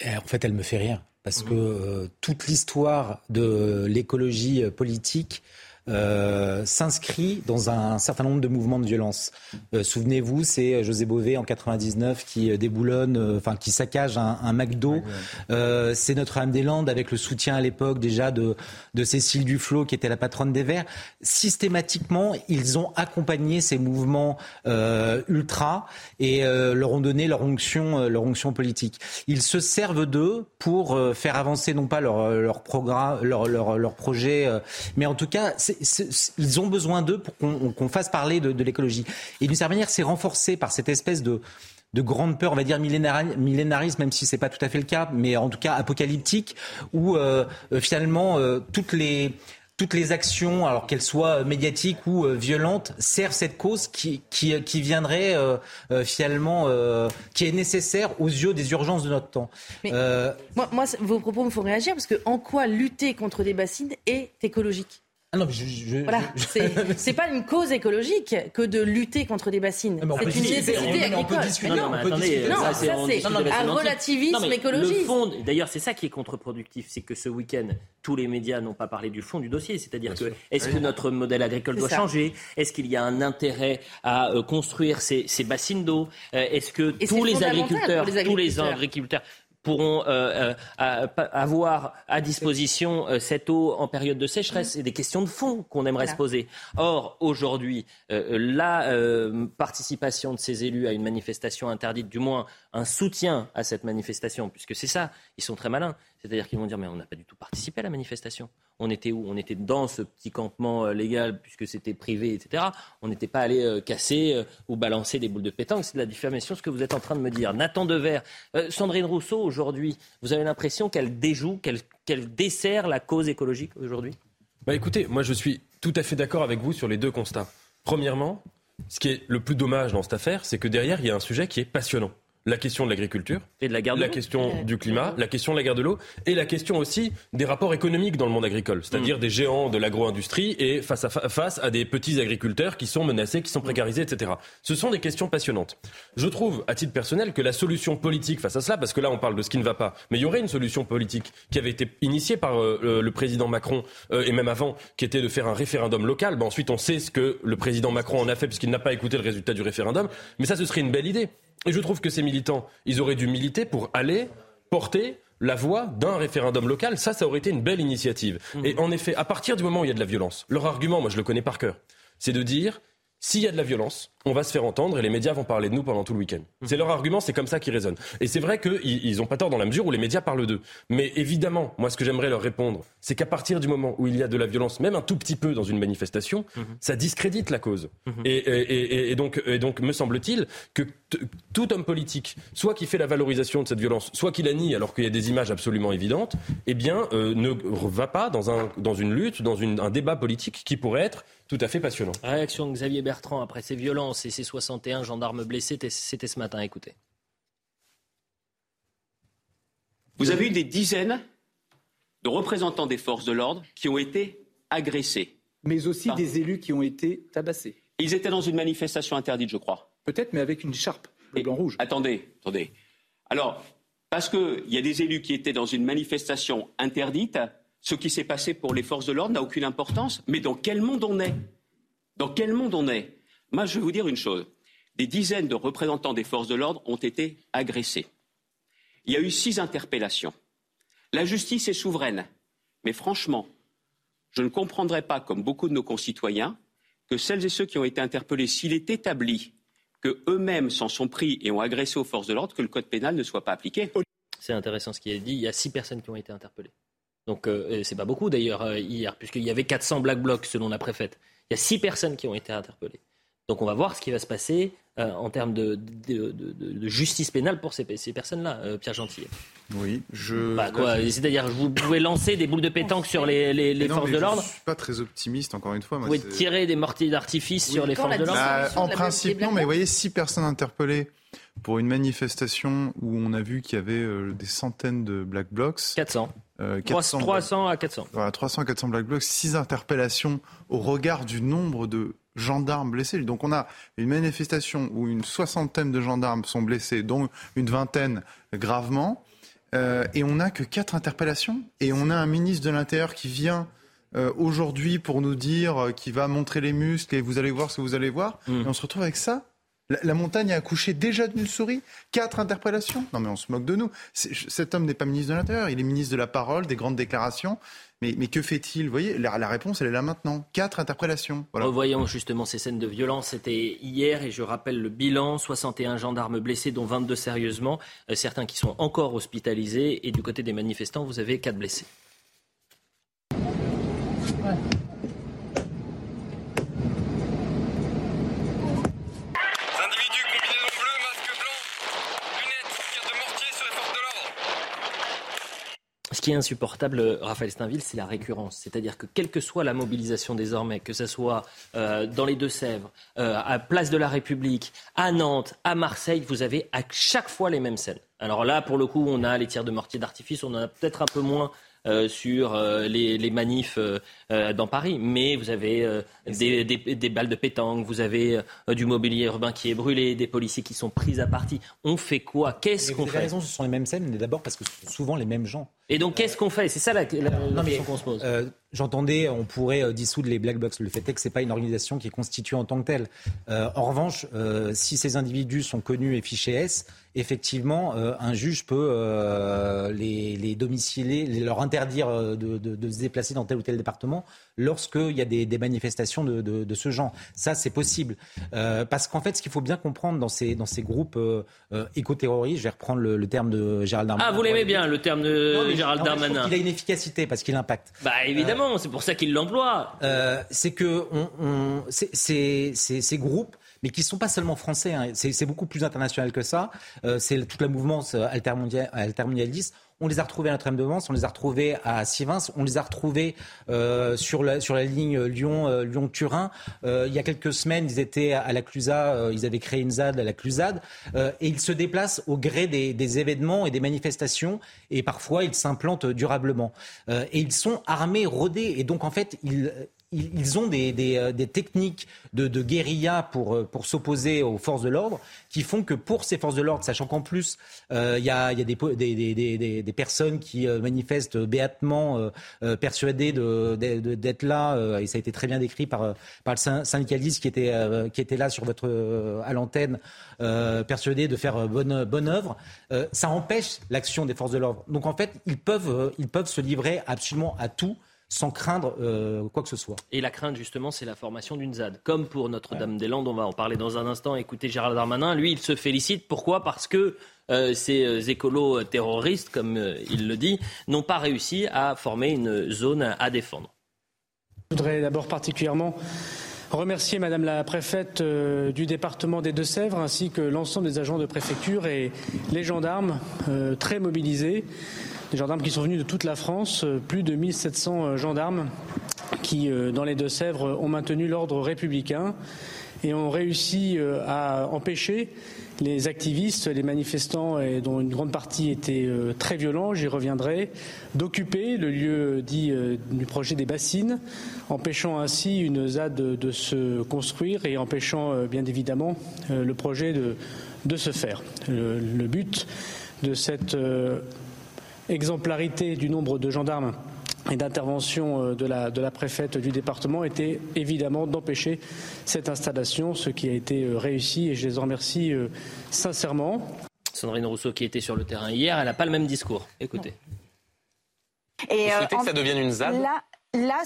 Eh, En fait, elle me fait rien. Parce mmh. que euh, toute l'histoire de l'écologie politique euh, s'inscrit dans un certain nombre de mouvements de violence. Euh, souvenez-vous, c'est José Bové en 99 qui déboulonne, euh, enfin qui saccage un, un McDo. c'est Notre-Dame-des-Landes avec le soutien à l'époque déjà de, de Cécile Duflot qui était la patronne des Verts. Systématiquement, ils ont accompagné ces mouvements ultra et leur ont donné leur onction, leur onction politique. Ils se servent d'eux pour faire avancer non pas leur, leur programme, leur, leur, leur projet, mais en tout cas, ils ont besoin d'eux pour qu'on fasse parler de, l'écologie. Et d'une certaine manière, c'est renforcé par cette espèce de, grande peur, on va dire millénariste, même si c'est pas tout à fait le cas, mais en tout cas apocalyptique, où euh, finalement euh, toutes les toutes les actions, alors qu'elles soient médiatiques ou euh, violentes, servent cette cause qui, qui, qui viendrait euh, euh, finalement, euh, qui est nécessaire aux yeux des urgences de notre temps. Mais- Euh, Moi, moi, vos propos me font réagir parce que en quoi lutter contre des bassines est écologique? Ah non, mais je, je- Voilà, je- c'est c'est pas une cause écologique que de lutter contre des bassines. peut C'est une nécessité on peut agricole. discuter, Non, non, mais on peut attendez, discuter. Non, ça, ça, c'est un relativisme Non, mais écologiste. Le fond, d'ailleurs, c'est ça qui est contre-productif, c'est que ce week-end, tous les médias n'ont pas parlé du fond du dossier. C'est-à-dire que est-ce que notre modèle agricole doit ça. changer? Est-ce qu'il y a un intérêt à euh, construire ces, ces bassines d'eau? Euh, Est-ce que Et tous les agriculteurs, tous les agriculteurs. Pourront euh, euh, avoir à disposition euh, cette eau en période de sécheresse. C'est des questions de fond qu'on aimerait Voilà. se poser. Or, aujourd'hui, euh, la participation de ces élus à une manifestation interdite, du moins un soutien à cette manifestation, puisque c'est ça, ils sont très malins. C'est-à-dire qu'ils vont dire, mais on n'a pas du tout participé à la manifestation. On était où? On était dans ce petit campement euh, légal, puisque c'était privé, etc. On n'était pas allé euh, casser euh, ou balancer des boules de pétanque. C'est de la diffamation, ce que vous êtes en train de me dire. Nathan Dever, euh, Sandrine Rousseau, aujourd'hui, vous avez l'impression qu'elle déjoue, qu'elle qu'elle dessert la cause écologique aujourd'hui? Bah écoutez, moi je suis tout à fait d'accord avec vous sur les deux constats. Premièrement, ce qui est le plus dommage dans cette affaire, c'est que derrière, il y a un sujet qui est passionnant. La question de l'agriculture, et de la de question du climat, la question de la guerre de l'eau et la question aussi des rapports économiques dans le monde agricole, c'est-à-dire des géants de l'agro-industrie et face à, fa- face à des petits agriculteurs qui sont menacés, qui sont précarisés, etc. Ce sont des questions passionnantes. Je trouve, à titre personnel, que la solution politique face à cela, parce que là on parle de ce qui ne va pas, mais il y aurait une solution politique qui avait été initiée par euh, le, le président Macron euh, et même avant, qui était de faire un référendum local. Ben, ensuite on sait ce que le président Macron en a fait puisqu'il n'a pas écouté le résultat du référendum, mais ça ce serait une belle idée. Et je trouve que ces militants, ils auraient dû militer pour aller porter la voix d'un référendum local. Ça, ça aurait été une belle initiative. Et en effet, à partir du moment où il y a de la violence, leur argument, moi je le connais par cœur, c'est de dire s'il y a de la violence, on va se faire entendre et les médias vont parler de nous pendant tout le week-end. C'est leur argument, c'est comme ça qu'ils raisonnent. Et c'est vrai qu'ils n'ont pas tort dans la mesure où les médias parlent d'eux. Mais évidemment, moi ce que j'aimerais leur répondre, c'est qu'à partir du moment où il y a de la violence, même un tout petit peu dans une manifestation, ça discrédite la cause. et, et- et- et donc, et donc, me semble-t-il que tout homme politique, soit qui fait la valorisation de cette violence, soit qui la nie alors qu'il y a des images absolument évidentes, eh bien, euh, ne va pas dans, un, dans une lutte, dans une- un débat politique qui pourrait être tout à fait passionnant. Réaction de Xavier Bertrand après ces violences et ces 61 gendarmes blessés, c'était- ce matin, écoutez. Vous avez eu des dizaines de représentants des forces de l'ordre qui ont été agressés. Mais aussi des élus qui ont été tabassés. Ils étaient dans une manifestation interdite, je crois. Peut-être, mais avec une charpe bleu, Et- blanc, rouge. Attendez, attendez. Alors, parce qu'il y a des élus qui étaient dans une manifestation interdite, ce qui s'est passé pour les forces de l'ordre n'a aucune importance. Mais dans quel monde on est? Dans quel monde on est? Moi, je vais vous dire une chose. Des dizaines de représentants des forces de l'ordre ont été agressés. Il y a eu six interpellations. La justice est souveraine. Mais franchement, je ne comprendrais pas, comme beaucoup de nos concitoyens, que celles et ceux qui ont été interpellés, s'il est établi que eux-mêmes s'en sont pris et ont agressé aux forces de l'ordre, que le code pénal ne soit pas appliqué. C'est intéressant ce qui est dit. Il y a six personnes qui ont été interpellées. Donc, euh, c'est pas beaucoup d'ailleurs euh, hier, puisqu'il y avait 400 black blocs selon la préfète. Il y a six personnes qui ont été interpellées. Donc, on va voir ce qui va se passer euh, en termes de, de- de- de- de justice pénale pour ces, ces personnes-là, euh, Pierre Gentil. Oui, je. Bah, quoi, C'est-à-dire, vous pouvez lancer des boules de pétanque sur les, les- les Non, forces mais de l'ordre. Je suis pas très optimiste, encore une fois. Vous pouvez tirer des mortiers d'artifice sur les forces de l'ordre. Bah, en principe, non, mais vous voyez, six personnes interpellées pour une manifestation où on a vu qu'il y avait euh, des centaines de black blocs. 400. Euh, 300, 300 à 400. Voilà, 300 à 400 black blocs, six interpellations au regard du nombre de gendarmes blessés. Donc on a une manifestation où une soixantaine de gendarmes sont blessés, dont une vingtaine gravement, euh, et on n'a que quatre interpellations. Et on a un ministre de l'Intérieur qui vient euh, aujourd'hui pour nous dire euh, qu'il va montrer les muscles et vous allez voir ce que vous allez voir. Mm. Et on se retrouve avec ça. La, la montagne a accouché déjà d'une souris. Quatre interpellations. Non mais on se moque de nous. Cet homme n'est pas ministre de l'Intérieur. Il est ministre de la parole, des grandes déclarations. Mais, mais que fait-il? Vous voyez, la, la réponse, elle est là maintenant. Quatre interpellations. Voilà. Revoyons justement ces scènes de violence. C'était hier et je rappelle le bilan 61 gendarmes blessés, dont 22 sérieusement, euh, certains qui sont encore hospitalisés. Et du côté des manifestants, vous avez 4 blessés combinaison bleue, masque blanc, lunettes, tir de mortier sur les forces de l'ordre. Ce qui est insupportable, euh, Raphaël Steinville, c'est la récurrence. C'est-à-dire que quelle que soit la mobilisation désormais, que ce soit euh, dans les Deux-Sèvres, euh, à Place de la République, à Nantes, à Marseille, vous avez à chaque fois les mêmes scènes. Alors là, pour le coup, on a les tirs de mortier d'artifice, on en a peut-être un peu moins sur euh, les, les, manifs euh, dans Paris. Mais vous avez des, des, des, balles de pétanque, vous avez du mobilier urbain qui est brûlé, des policiers qui sont pris à partie. On fait quoi? Qu'est-ce qu'on fait? raison, ce sont les mêmes scènes, mais d'abord parce que ce sont souvent les mêmes gens. Et donc, qu'est-ce qu'on fait? C'est ça la, la, la question qu'on se pose. Euh, J'entendais, on pourrait dissoudre les black box. Le fait est que c'est pas une organisation qui est constituée en tant que telle. Euh, en revanche, euh, si ces individus sont connus et fichés S, effectivement, euh, un juge peut euh, les, les, domicilier, les, leur interdire de, de, de, se déplacer dans tel ou tel département lorsqu'il y a des, des manifestations de, de, ce genre. Ça, c'est possible. Euh, parce qu'en fait, ce qu'il faut bien comprendre dans ces, dans ces groupes écoterroristes, je vais reprendre le, le, terme de Gérald Darmanin. Ah, vous l'aimez bien, le terme de non, Gérald non, Darmanin. Il a une efficacité parce qu'il impacte. Bah, évidemment, c'est pour ça qu'il l'emploie. c'est que on, ces groupes mais qui ne sont pas seulement français. Hein. C'est beaucoup plus international que ça. Euh, c'est toute la mouvance altermondialiste. On les a retrouvés à Notre-Dame-de-Vence, on les a retrouvés à Sivins, on les a retrouvés euh, sur, la, ligne euh, Lyon-Turin. Euh, il y a quelques semaines, ils étaient à la Clusaz, ils avaient créé une ZAD à la Clusaz, et ils se déplacent au gré des, des, événements et des manifestations, et parfois ils s'implantent durablement. et ils sont armés, rodés, et donc en fait, ils, ils ont des, euh, techniques de, guérilla pour, euh, pour s'opposer aux forces de l'ordre qui font que pour ces forces de l'ordre, sachant qu'en plus, euh, il y a, des, personnes qui manifestent béatement persuadées d'être là, et ça a été très bien décrit par, le syndicaliste qui était, là sur votre, à l'antenne, persuadés de faire bonne, bonne œuvre, ça empêche l'action des forces de l'ordre. Donc en fait, ils peuvent, ils peuvent se livrer absolument à tout sans craindre euh, quoi que ce soit. Et la crainte, justement, c'est la formation d'une ZAD. Comme pour Notre-Dame-des-Landes, on va en parler dans un instant. Écoutez Gérald Darmanin, lui, il se félicite. Pourquoi? Parce que euh, ces euh, écolos terroristes, comme euh, il le dit, n'ont pas réussi à former une zone à défendre. Je voudrais d'abord particulièrement remercier Madame la préfète euh, du département des Deux-Sèvres ainsi que l'ensemble des agents de préfecture et les gendarmes euh, très mobilisés. Des gendarmes qui sont venus de toute la France, plus de 1700 gendarmes qui, dans les Deux-Sèvres, ont maintenu l'ordre républicain et ont réussi à empêcher les activistes, les manifestants, dont une grande partie était très violents, j'y reviendrai, d'occuper le lieu dit du projet des bassines, empêchant ainsi une ZAD de, se construire et empêchant bien évidemment le projet de, se faire. Le but de cette exemplarité du nombre de gendarmes et d'intervention de la, de la préfète du département était évidemment d'empêcher cette installation, ce qui a été réussi et je les en remercie sincèrement. Sandrine Rousseau qui était sur le terrain hier, elle n'a pas le même discours. Écoutez. Et Vous souhaitez euh, que ça devienne une ZAD? Là, Là,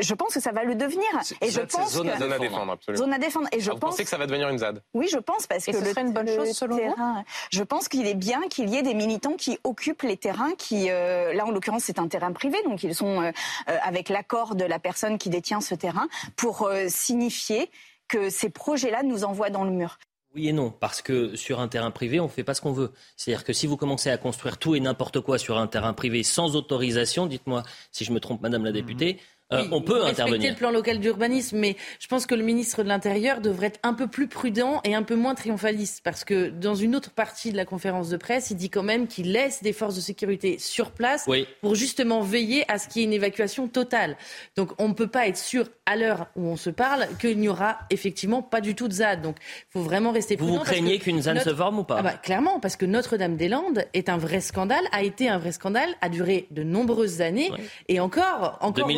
je pense que ça va le devenir. Et je pense zone, que... zone à défendre, absolument. Zone à défendre. Et je ah, vous pense... pensez que ça va devenir une ZAD Oui, je pense parce et que ce le, serait une bonne chose selon terrain, vous Je pense qu'il est bien qu'il y ait des militants qui occupent les terrains, qui euh, là en l'occurrence c'est un terrain privé, donc ils sont euh, avec l'accord de la personne qui détient ce terrain pour euh, signifier que ces projets-là nous envoient dans le mur. Oui et non, parce que sur un terrain privé, on ne fait pas ce qu'on veut. C'est-à-dire que si vous commencez à construire tout et n'importe quoi sur un terrain privé sans autorisation, dites-moi si je me trompe, Madame la députée, euh, oui, on peut respecter intervenir. le plan local d'urbanisme, mais je pense que le ministre de l'Intérieur devrait être un peu plus prudent et un peu moins triomphaliste, parce que dans une autre partie de la conférence de presse, il dit quand même qu'il laisse des forces de sécurité sur place oui. pour justement veiller à ce qu'il y ait une évacuation totale. Donc on ne peut pas être sûr à l'heure où on se parle qu'il n'y aura effectivement pas du tout de ZAD. Donc il faut vraiment rester prudent. vous craignez qu'une ZAD notre... se forme ou pas ah bah, Clairement, parce que Notre-Dame-des-Landes est un vrai scandale, a été un vrai scandale, a duré de nombreuses années, et encore, encore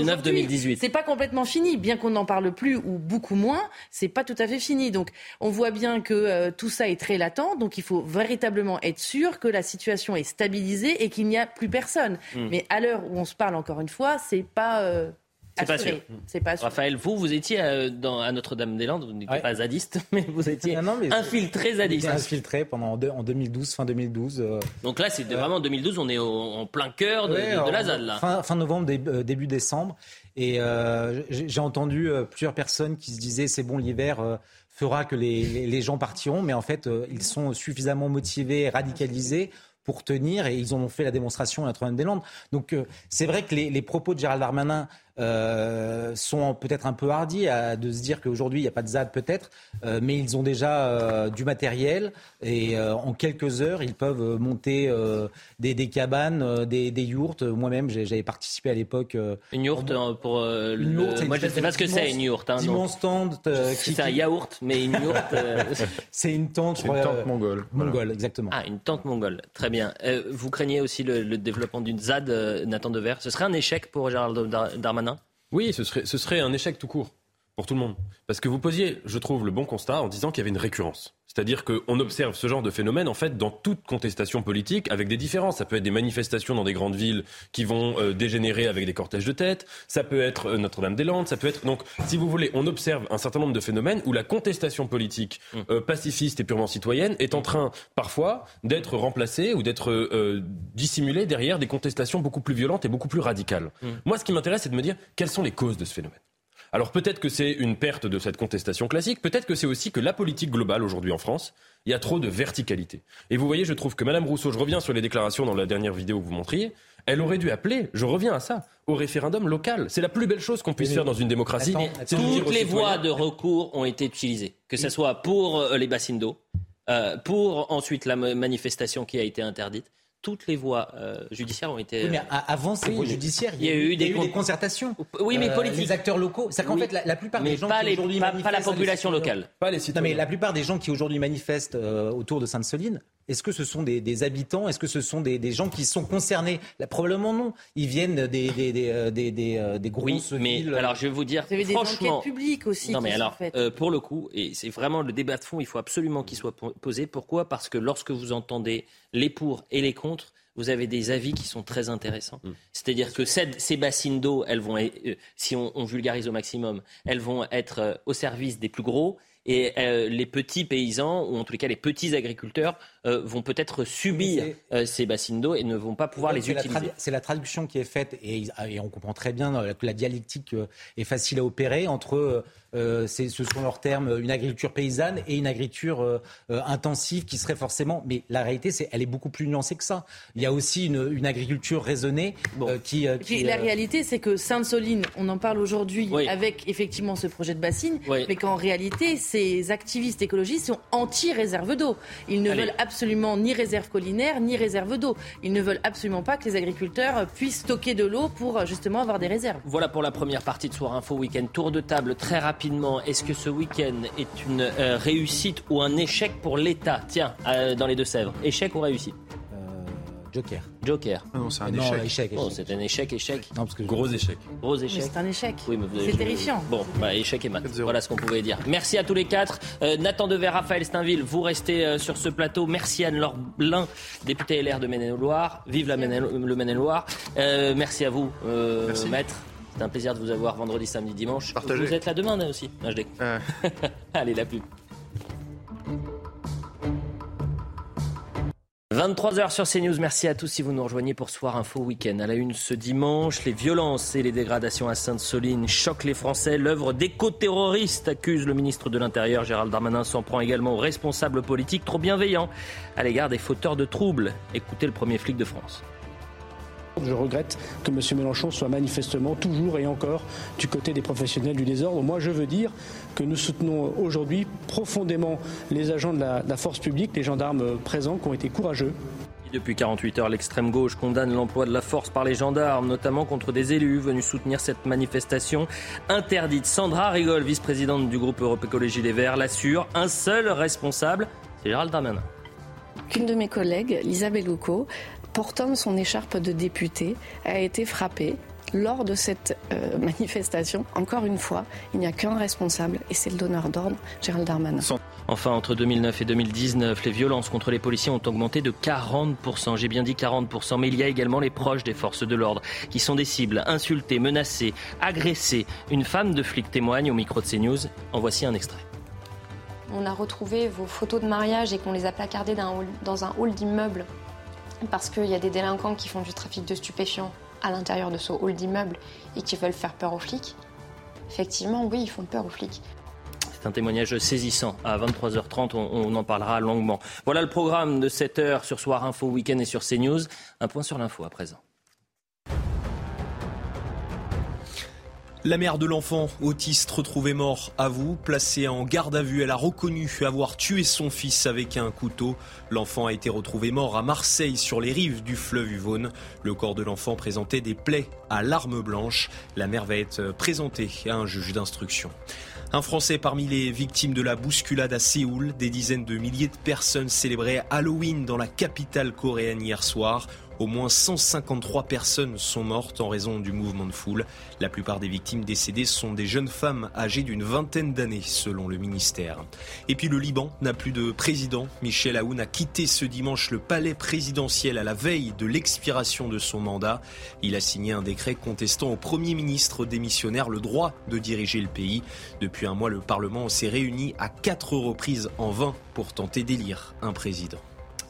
2009-2018. C'est pas complètement fini, bien qu'on n'en parle plus ou beaucoup moins, c'est pas tout à fait fini. Donc on voit bien que euh, tout ça est très latent, donc il faut véritablement être sûr que la situation est stabilisée et qu'il n'y a plus personne. Hmm. Mais à l'heure où on se parle encore une fois, c'est pas euh, c'est pas sûr. C'est pas sûr. Raphaël, vous, vous étiez euh, dans, à Notre-Dame-des-Landes, vous n'étiez Ouais. pas zadiste, mais vous étiez Non, non, mais infiltré zadiste. infiltré pendant en 2012, fin 2012. euh, Donc là, c'est vraiment 2012, on est au- en plein cœur de, Ouais, de- de alors, la ZAD, là. Fin, fin novembre, dé- euh, début décembre. Et euh, j'ai entendu plusieurs personnes qui se disaient c'est bon, l'hiver fera que les, les- les gens partiront. Mais en fait, ils sont suffisamment motivés et radicalisés pour tenir et ils en ont fait la démonstration à Notre-Dame-des-Landes. Donc c'est vrai que les, les propos de Gérald Darmanin euh, sont peut-être un peu hardis à, de se dire qu'aujourd'hui il n'y a pas de ZAD peut-être, euh, mais ils ont déjà euh, du matériel et euh, en quelques heures ils peuvent monter euh, des, des cabanes, euh, des, des yourtes. Moi-même j'avais participé à l'époque. euh, Une yourte pour euh, Une le- yourte, Moi, je ne sais pas ce que c'est immense- une yourte. Hein, stand euh, qui- C'est un yaourt, mais une yourte. euh, C'est une tente, une tente euh, mongole. Voilà. Mongole, exactement. Ah, une tente mongole. Très bien. Euh, vous craignez aussi le, le développement d'une ZAD, euh, Nathan Dever? Ce serait un échec pour Gérald Dar- Darmanin? Oui, ce serait, ce serait un échec tout court pour tout le monde. Parce que vous posiez, je trouve, le bon constat en disant qu'il y avait une récurrence. C'est-à-dire qu'on observe ce genre de phénomène, en fait, dans toute contestation politique, avec des différences. Ça peut être des manifestations dans des grandes villes qui vont euh, dégénérer avec des cortèges de tête. Ça peut être euh, Notre-Dame-des-Landes. Ça peut être. Donc, si vous voulez, on observe un certain nombre de phénomènes où la contestation politique euh, pacifiste et purement citoyenne est en train, parfois, d'être remplacée ou d'être euh, dissimulée derrière des contestations beaucoup plus violentes et beaucoup plus radicales. Moi, ce qui m'intéresse, c'est de me dire quelles sont les causes de ce phénomène. Alors peut-être que c'est une perte de cette contestation classique, peut-être que c'est aussi que la politique globale aujourd'hui en France, il y a trop de verticalité. Et vous voyez, je trouve que Madame Rousseau, je reviens sur les déclarations dans la dernière vidéo que vous montriez, elle aurait dû appeler, je reviens à ça, au référendum local. C'est la plus belle chose qu'on puisse faire dans une démocratie. Attends, Toutes les citoyens- voies de recours ont été utilisées, que ce soit pour euh, les bassines d'eau, euh, pour ensuite la ma- manifestation qui a été interdite. Toutes les voies euh, judiciaires ont été. Oui, mais a- avant ces Oui, voies judiciaires, il y a eu des con- concertations. Oui, mais Euh, politiques. Les acteurs locaux. C'est qu'en Oui. fait, la, la plupart Mais des gens pas qui aujourd'hui pas- pas la population locale. Pas les Non, citoyens. mais la plupart des gens qui aujourd'hui manifestent euh, autour de Sainte-Soline, est-ce que ce sont des, des habitants? Est-ce que ce sont des, des gens qui sont concernés? Là, Probablement non. Ils viennent des, des, des, euh, des, des, euh, Oui, mais villes. alors je vais vous dire, Vous avez des enquêtes publiques aussi Non, qui mais sont alors, faites. euh, pour le coup, et c'est vraiment le débat de fond, il faut absolument qu'il soit po- posé. Pourquoi? Parce que lorsque vous entendez les pour et les contre, vous avez des avis qui sont très intéressants. Mm. C'est-à-dire que cette- ces bassines d'eau, elles vont, euh, si on, on vulgarise au maximum, elles vont être euh, au service des plus gros. Et euh, les petits paysans, ou en tous les cas les petits agriculteurs, euh, vont peut-être subir euh, ces bassines d'eau et ne vont pas pouvoir les utiliser. C'est la traduction qui est faite et, et on comprend très bien euh, que la dialectique euh, est facile à opérer entre, euh, euh, c'est- ce sont leurs termes, une agriculture paysanne et une agriculture euh, euh, intensive qui serait forcément. Mais la réalité, c'est elle est beaucoup plus nuancée que ça. Il y a aussi une, une agriculture raisonnée euh, qui. euh, puis qui, la euh, réalité, c'est que Sainte-Soline, on en parle aujourd'hui Oui. avec effectivement ce projet de bassine, Oui. mais qu'en réalité, ces activistes écologistes sont anti-réserve d'eau. Ils ne Allez. veulent absolument ni réserve collinaire, ni réserve d'eau. Ils ne veulent absolument pas que les agriculteurs puissent stocker de l'eau pour euh, justement avoir des réserves. Voilà pour la première partie de Soir Info Week-end. Tour de table très rapidement. Est-ce que ce week-end est une euh, réussite ou un échec pour l'État? Tiens, euh, dans les Deux-Sèvres. Échec ou réussite? Joker. Joker. Ah non, c'est un échec. échec, Oh, échec. c'est un échec, échec. Non, parce que Gros échec. Gros échec. c'est un échec. Oui, mais vous avez C'est terrifiant. Bon, bah, échec et mat. Voilà ce qu'on pouvait dire. Merci à tous les quatre. Euh, Nathan Dever, Raphaël Steinville, vous restez euh, sur ce plateau. Merci Anne-Laure Blin, députée LR de Maine-et-Loire. Vive la Maine- le Maine-et-Loire. Euh, merci à vous, euh, Merci. maître. C'est un plaisir de vous avoir vendredi, samedi, dimanche. Partagez. Vous êtes là demain là, aussi. Non, je déconne. Euh, Allez, la pub. 23h sur CNews, merci à tous si vous nous rejoignez pour Soir Info Week-end. À la une ce dimanche, les violences et les dégradations à Sainte-Soline choquent les Français. L'œuvre d'éco-terroristes accuse le ministre de l'Intérieur. Gérald Darmanin s'en prend également aux responsables politiques trop bienveillants à l'égard des fauteurs de troubles. Écoutez le premier flic de France. Je regrette que M. Mélenchon soit manifestement toujours et encore du côté des professionnels du désordre. Moi, je veux dire que nous soutenons aujourd'hui profondément les agents de la, de la force publique, les gendarmes présents qui ont été courageux. Depuis 48 heures, l'extrême gauche condamne l'emploi de la force par les gendarmes, notamment contre des élus venus soutenir cette manifestation interdite. Sandra Rigol, vice-présidente du groupe Europe Écologie Les Verts, l'assure. Un seul responsable, c'est Gérald Darmanin. Qu'une de mes collègues, Lisa Bellucco, portant son écharpe de députée, a été frappée lors de cette euh, manifestation. Encore une fois, il n'y a qu'un responsable et c'est le donneur d'ordre, Gérald Darmanin. Enfin, entre 2009 et 2019, les violences contre les policiers ont augmenté de 40%. J'ai bien dit 40%, mais il y a également les proches des forces de l'ordre qui sont des cibles, insultés, menacés, agressés. Une femme de flic témoigne au micro de CNews. En voici un extrait. On a retrouvé vos photos de mariage et qu'on les a placardées dans un hall, dans un hall d'immeuble parce qu'il y a des délinquants qui font du trafic de stupéfiants à l'intérieur de ce hall d'immeuble et qui veulent faire peur aux flics. Effectivement, oui, ils font peur aux flics. C'est un témoignage saisissant. À 23h30, on, en parlera longuement. Voilà le programme de 7 heure sur Soir Info Week-end et sur CNews. Un point sur l'info à présent. La mère de l'enfant autiste retrouvée mort à vous, placée en garde à vue, elle a reconnu avoir tué son fils avec un couteau. L'enfant a été retrouvé mort à Marseille sur les rives du fleuve Uvonne. Le corps de l'enfant présentait des plaies à l'arme blanche. La mère va être présentée à un juge d'instruction. Un Français parmi les victimes de la bousculade à Séoul. Des dizaines de milliers de personnes célébraient Halloween dans la capitale coréenne hier soir. Au moins 153 personnes sont mortes en raison du mouvement de foule. La plupart des victimes décédées sont des jeunes femmes âgées d'une vingtaine d'années, selon le ministère. Et puis le Liban n'a plus de président. Michel Aoun a quitté ce dimanche le palais présidentiel à la veille de l'expiration de son mandat. Il a signé un décret contestant au Premier ministre démissionnaire le droit de diriger le pays. Depuis un mois, le Parlement s'est réuni à quatre reprises en vain pour tenter d'élire un président.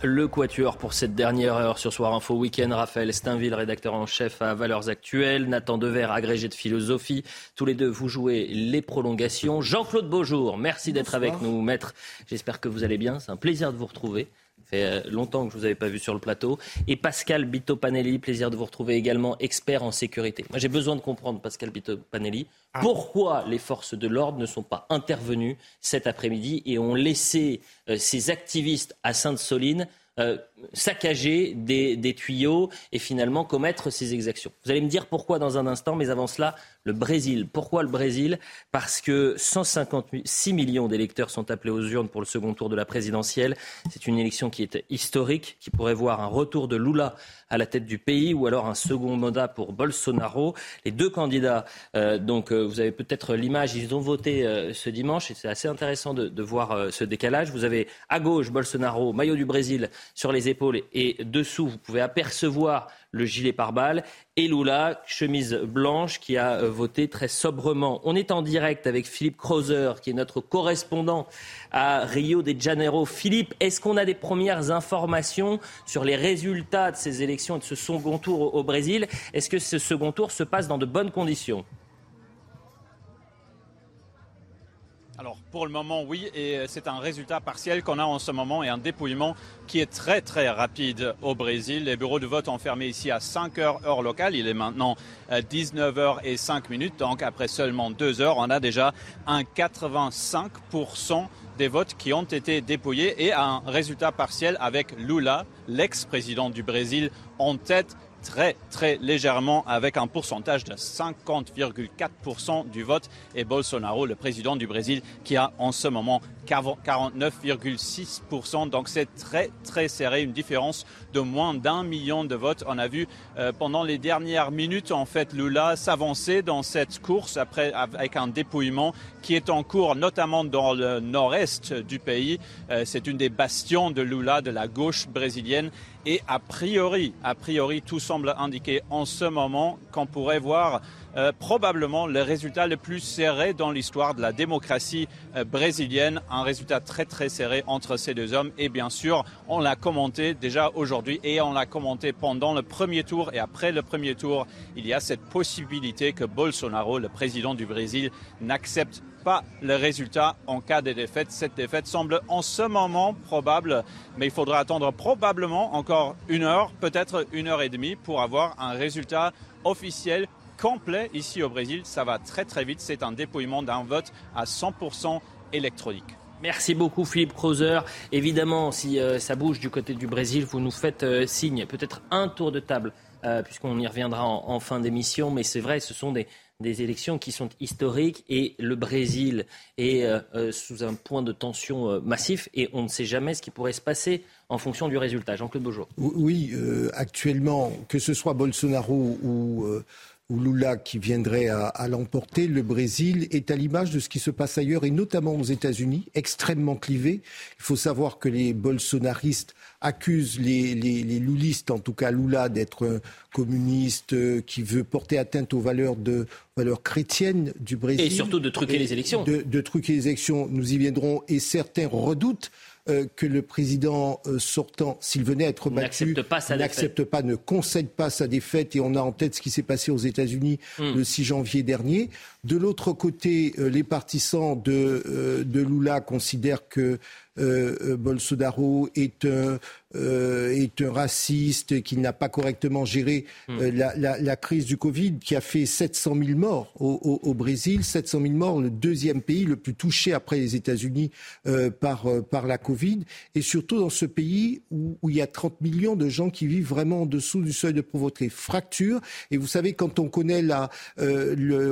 Le quatuor pour cette dernière heure sur Soir Info Week-end. Raphaël Steinville, rédacteur en chef à Valeurs Actuelles. Nathan Dever, agrégé de philosophie. Tous les deux, vous jouez les prolongations. Jean-Claude Beaujour, merci d'être avec nous, maître. J'espère que vous allez bien. C'est un plaisir de vous retrouver. Ça fait euh, longtemps que je ne vous avais pas vu sur le plateau. Et Pascal Bito-Panelli, plaisir de vous retrouver également, expert en sécurité. Moi, j'ai besoin de comprendre, Pascal Bito-Panelli, pourquoi les forces de l'ordre ne sont pas intervenues cet après-midi et ont laissé euh, ces activistes à Sainte-Soline euh, saccager des, tuyaux et finalement commettre ces exactions. Vous allez me dire pourquoi dans un instant, mais avant cela, le Brésil. Pourquoi le Brésil? Parce que 156 millions d'électeurs sont appelés aux urnes pour le second tour de la présidentielle. C'est une élection qui est historique, qui pourrait voir un retour de Lula à la tête du pays ou alors un second mandat pour Bolsonaro. Les deux candidats, euh, donc euh, vous avez peut-être l'image, ils ont voté euh, ce dimanche et c'est assez intéressant de, de voir ce décalage. Vous avez à gauche Bolsonaro, maillot du Brésil sur les épaules et dessous, vous pouvez apercevoir le gilet pare-balles, et Lula, chemise blanche, qui a euh, voté très sobrement. On est en direct avec Philippe Krauser, qui est notre correspondant à Rio de Janeiro. Philippe, est-ce qu'on a des premières informations sur les résultats de ces élections et de ce second tour au Brésil? Est-ce que ce second tour se passe dans de bonnes conditions? Alors pour le moment oui et c'est un résultat partiel qu'on a en ce moment et un dépouillement qui est très très rapide au Brésil. Les bureaux de vote ont fermé ici à 5 heures heure locale. Il est maintenant 19 heures et 5 minutes. Donc après seulement 2 heures, on a déjà un 85% des votes qui ont été dépouillés et un résultat partiel avec Lula, l'ex-président du Brésil, en tête très très légèrement avec un pourcentage de 50,4% du vote et Bolsonaro, le président du Brésil, qui a en ce moment 49,6%. Donc c'est très très serré, une différence de moins d'un million de votes. On a vu euh, pendant les dernières minutes en fait Lula s'avancer dans cette course après avec un dépouillement qui est en cours notamment dans le nord-est du pays. Euh, c'est une des bastions de Lula de la gauche brésilienne et a priori, tout semble indiquer en ce moment qu'on pourrait voir euh, probablement le résultat le plus serré dans l'histoire de la démocratie euh, brésilienne, un résultat très très serré entre ces deux hommes. Et bien sûr, on l'a commenté déjà aujourd'hui et on l'a commenté pendant le premier tour et après le premier tour, il y a cette possibilité que Bolsonaro, le président du Brésil, n'accepte pas le résultat en cas de défaite. Cette défaite semble en ce moment probable, mais il faudra attendre probablement encore une heure, peut-être une heure et demie, pour avoir un résultat officiel complet ici au Brésil. Ça va très très vite. C'est un dépouillement d'un vote à 100% électronique. Merci beaucoup Philippe Krauser. Évidemment, si euh, ça bouge du côté du Brésil, vous nous faites euh, signe. Peut-être un tour de table, euh, puisqu'on y reviendra en, en fin d'émission. Mais c'est vrai, ce sont des, des élections qui sont historiques et le Brésil est euh, sous un point de tension euh, massif et on ne sait jamais ce qui pourrait se passer en fonction du résultat. Jean-Claude Beaujour. Oui, euh, actuellement, que ce soit Bolsonaro ou, ou Lula qui viendrait à, à l'emporter, le Brésil est à l'image de ce qui se passe ailleurs et notamment aux États-Unis, extrêmement clivé. Il faut savoir que les bolsonaristes accusent les, les, les loulistes, en tout cas Lula, d'être un communiste euh, qui veut porter atteinte aux valeurs, de, valeurs chrétiennes du Brésil. Et surtout de truquer Et les élections. De, de truquer les élections, nous y viendrons. Et certains redoutent euh, que le président euh, sortant, s'il venait à être battu, N'accepte pas sa n'accepte pas, ne concède pas sa défaite. Et on a en tête ce qui s'est passé aux États-Unis Hmm. le 6 janvier dernier. De l'autre côté, euh, les partisans de, euh, de Lula considèrent que euh, Bolsonaro est un, euh, est un raciste, qu'il n'a pas correctement géré euh, la, la- la crise du Covid, qui a fait 700 000 morts au, au- au Brésil, 700 000 morts, le deuxième pays le plus touché après les États-Unis par, par la Covid, et surtout dans ce pays où, où il y a 30 millions de gens qui vivent vraiment en dessous du seuil de pauvreté. Fracture, et vous savez, quand on connaît la, le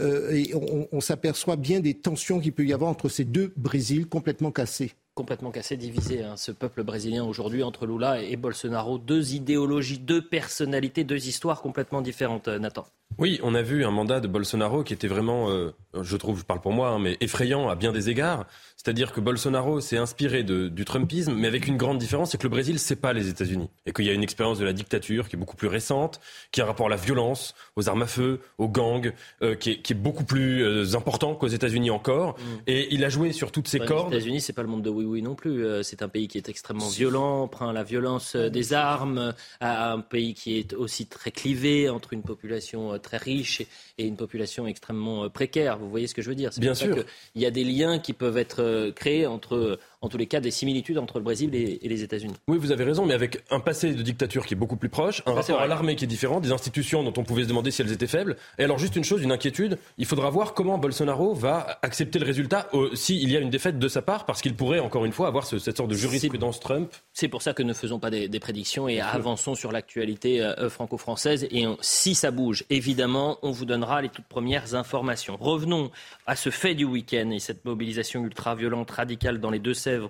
Euh, et on, on s'aperçoit bien des tensions qu'il peut y avoir entre ces deux Brésils complètement cassés. complètement cassé, divisé, hein, ce peuple brésilien aujourd'hui entre Lula et Bolsonaro. Deux idéologies, deux personnalités, deux histoires complètement différentes, euh, Nathan. Oui, on a vu un mandat de Bolsonaro qui était vraiment, euh, je trouve, je parle pour moi, hein, mais effrayant à bien des égards. C'est-à-dire que Bolsonaro s'est inspiré de- du Trumpisme, mais avec une grande différence, c'est que le Brésil, c'est pas les États-Unis. Et qu'il y a une expérience de la dictature qui est beaucoup plus récente, qui a un rapport à la violence, aux armes à feu, aux gangs, euh, qui, est, qui est beaucoup plus euh, important qu'aux États-Unis encore. Et il a joué sur toutes ces Enfin, cordes. Les États-Unis, c'est pas le monde de oui oui non plus. Euh, C'est un pays qui est extrêmement violent, prend la violence euh, des armes, à un pays qui est aussi très clivé entre une population très riche et- une population extrêmement précaire. Vous voyez ce que je veux dire? Bien sûr. Il y a des liens qui peuvent être euh, créés entre, en tous les cas, des similitudes entre le Brésil et, et les États-Unis. Oui, vous avez raison, mais avec un passé de dictature qui est beaucoup plus proche, un Ça, rapport à l'armée qui est différent, des institutions dont on pouvait se demander si elles étaient faibles. Et alors, juste une chose, une inquiétude, il faudra voir comment Bolsonaro va accepter le résultat euh, s'il y a une défaite de sa part, parce qu'il pourrait, encore une fois, avoir ce- cette sorte de jurisprudence Trump. C'est pour ça que ne faisons pas des, des prédictions et avançons sur l'actualité euh, franco-française. Et on- si ça bouge, évidemment, on vous donnera les toutes premières informations. Revenons à ce fait du week-end et cette mobilisation ultra-violente, radicale dans les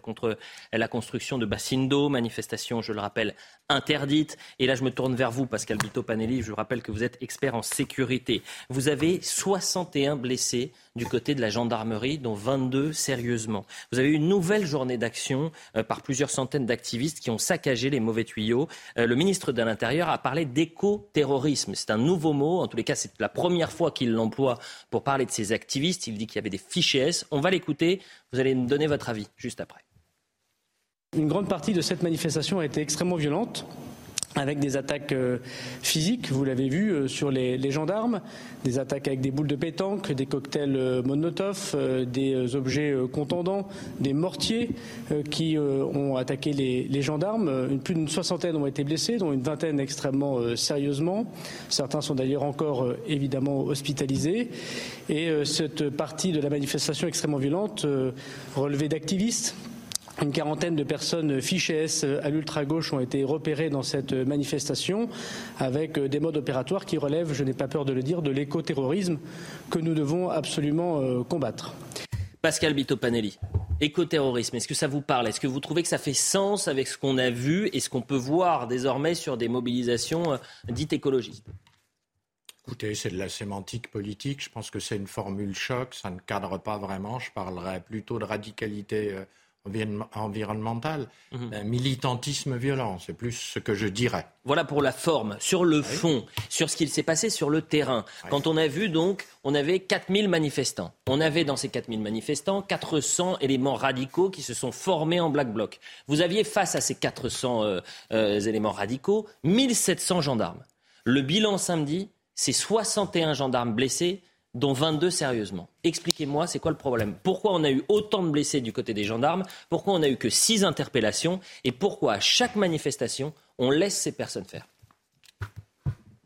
Contre la construction de bassines d'eau. Manifestation, je le rappelle, interdite. Et là, je me tourne vers vous, Pascal Bito Panelli. Je vous rappelle que vous êtes expert en sécurité. Vous avez 61 blessés du côté de la gendarmerie, dont 22 sérieusement. Vous avez eu une nouvelle journée d'action euh, par plusieurs centaines d'activistes qui ont saccagé les mauvais tuyaux. Euh, le ministre de l'Intérieur a parlé d'éco-terrorisme. C'est un nouveau mot. En tous les cas, c'est la première fois qu'il l'emploie pour parler de ces activistes. Il dit qu'il y avait des fichiers S. On va l'écouter. Vous allez me donner votre avis juste après. Une grande partie de cette manifestation a été extrêmement violente avec des attaques euh, physiques, vous l'avez vu, euh, sur les, gendarmes, des attaques avec des boules de pétanque, des cocktails euh, Molotov, euh, des objets contondants, des mortiers qui ont attaqué les, les gendarmes. Plus d'une soixantaine ont été blessés, dont une vingtaine extrêmement sérieusement. Certains sont d'ailleurs encore évidemment hospitalisés. Et cette partie de la manifestation extrêmement violente relevée d'activistes une quarantaine de personnes fichées S à l'ultra-gauche ont été repérées dans cette manifestation avec des modes opératoires qui relèvent, je n'ai pas peur de le dire, de l'écoterrorisme que nous devons absolument euh, combattre. Pascal Bito Panelli, écoterrorisme, est-ce que ça vous parle? Est-ce que vous trouvez que ça fait sens avec ce qu'on a vu et ce qu'on peut voir désormais sur des mobilisations euh, dites écologistes? Écoutez, c'est de la sémantique politique. Je pense que c'est une formule choc. Ça ne cadre pas vraiment. Je parlerais plutôt de radicalité environne- environnementale, d'un militantisme violent. C'est plus ce que je dirais. Voilà pour la forme. Sur le fond, sur ce qu'il s'est passé sur le terrain. Quand on a vu donc, on avait 4000 manifestants. On avait dans ces 4000 manifestants 400 éléments radicaux qui se sont formés en Black Bloc. Vous aviez face à ces 400 euh, euh, éléments radicaux 1700 gendarmes. Le bilan samedi, c'est 61 gendarmes blessés, dont 22 sérieusement. Expliquez-moi, c'est quoi le problème? Pourquoi on a eu autant de blessés du côté des gendarmes? Pourquoi on n'a eu que 6 interpellations? Et pourquoi à chaque manifestation, on laisse ces personnes faire?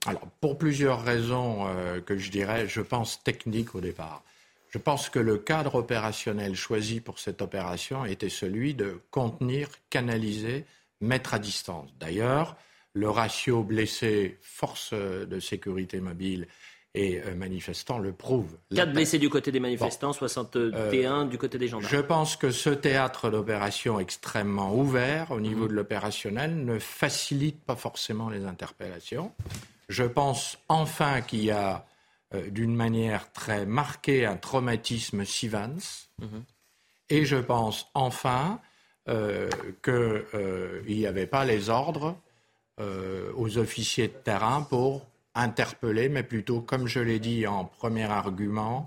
Alors, pour plusieurs raisons euh, que je dirais, je pense techniques au départ. Je pense que le cadre opérationnel choisi pour cette opération était celui de contenir, canaliser, mettre à distance. D'ailleurs, le ratio blessé-force de sécurité mobile et euh, manifestants le prouve. 4 blessés du côté des manifestants, 61 du côté des gendarmes. Je pense que ce théâtre d'opération extrêmement ouvert au niveau de l'opérationnel ne facilite pas forcément les interpellations. Je pense enfin qu'il y a euh, d'une manière très marquée un traumatisme Sivans. Et je pense enfin euh, qu'il n'y avait pas les ordres euh, aux officiers de terrain pour interpeller, mais plutôt, comme je l'ai dit en premier argument,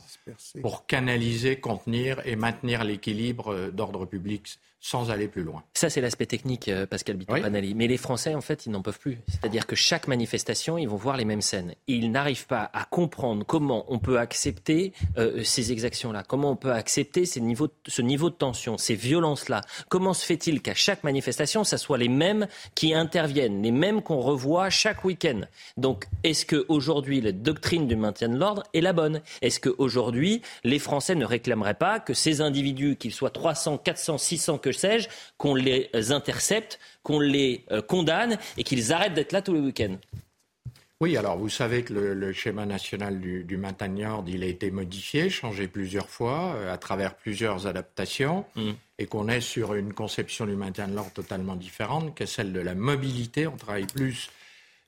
pour canaliser, contenir et maintenir l'équilibre euh, d'ordre public sans aller plus loin. Ça, c'est l'aspect technique, euh, Pascal Bitton-Panali. Mais les Français, en fait, ils n'en peuvent plus. C'est-à-dire que chaque manifestation, ils vont voir les mêmes scènes. Ils n'arrivent pas à comprendre comment on peut accepter euh, ces exactions-là, comment on peut accepter ces niveaux, ce niveau de tension, ces violences-là. Comment se fait-il qu'à chaque manifestation, ça soit les mêmes qui interviennent, les mêmes qu'on revoit chaque week-end? Donc, est-ce qu'aujourd'hui, la doctrine du maintien de l'ordre est la bonne? Est-ce qu'aujourd'hui, les Français ne réclameraient pas que ces individus, qu'ils soient 300, 400, 600, que sais-je, qu'on les intercepte, qu'on les euh, condamne et qu'ils arrêtent d'être là tous les week-ends oui, alors vous savez que le, schéma national du, maintien de l'ordre, il a été modifié, changé plusieurs fois, euh, à travers plusieurs adaptations, mm. et qu'on est sur une conception du maintien de l'ordre totalement différente, que celle de la mobilité. On travaille plus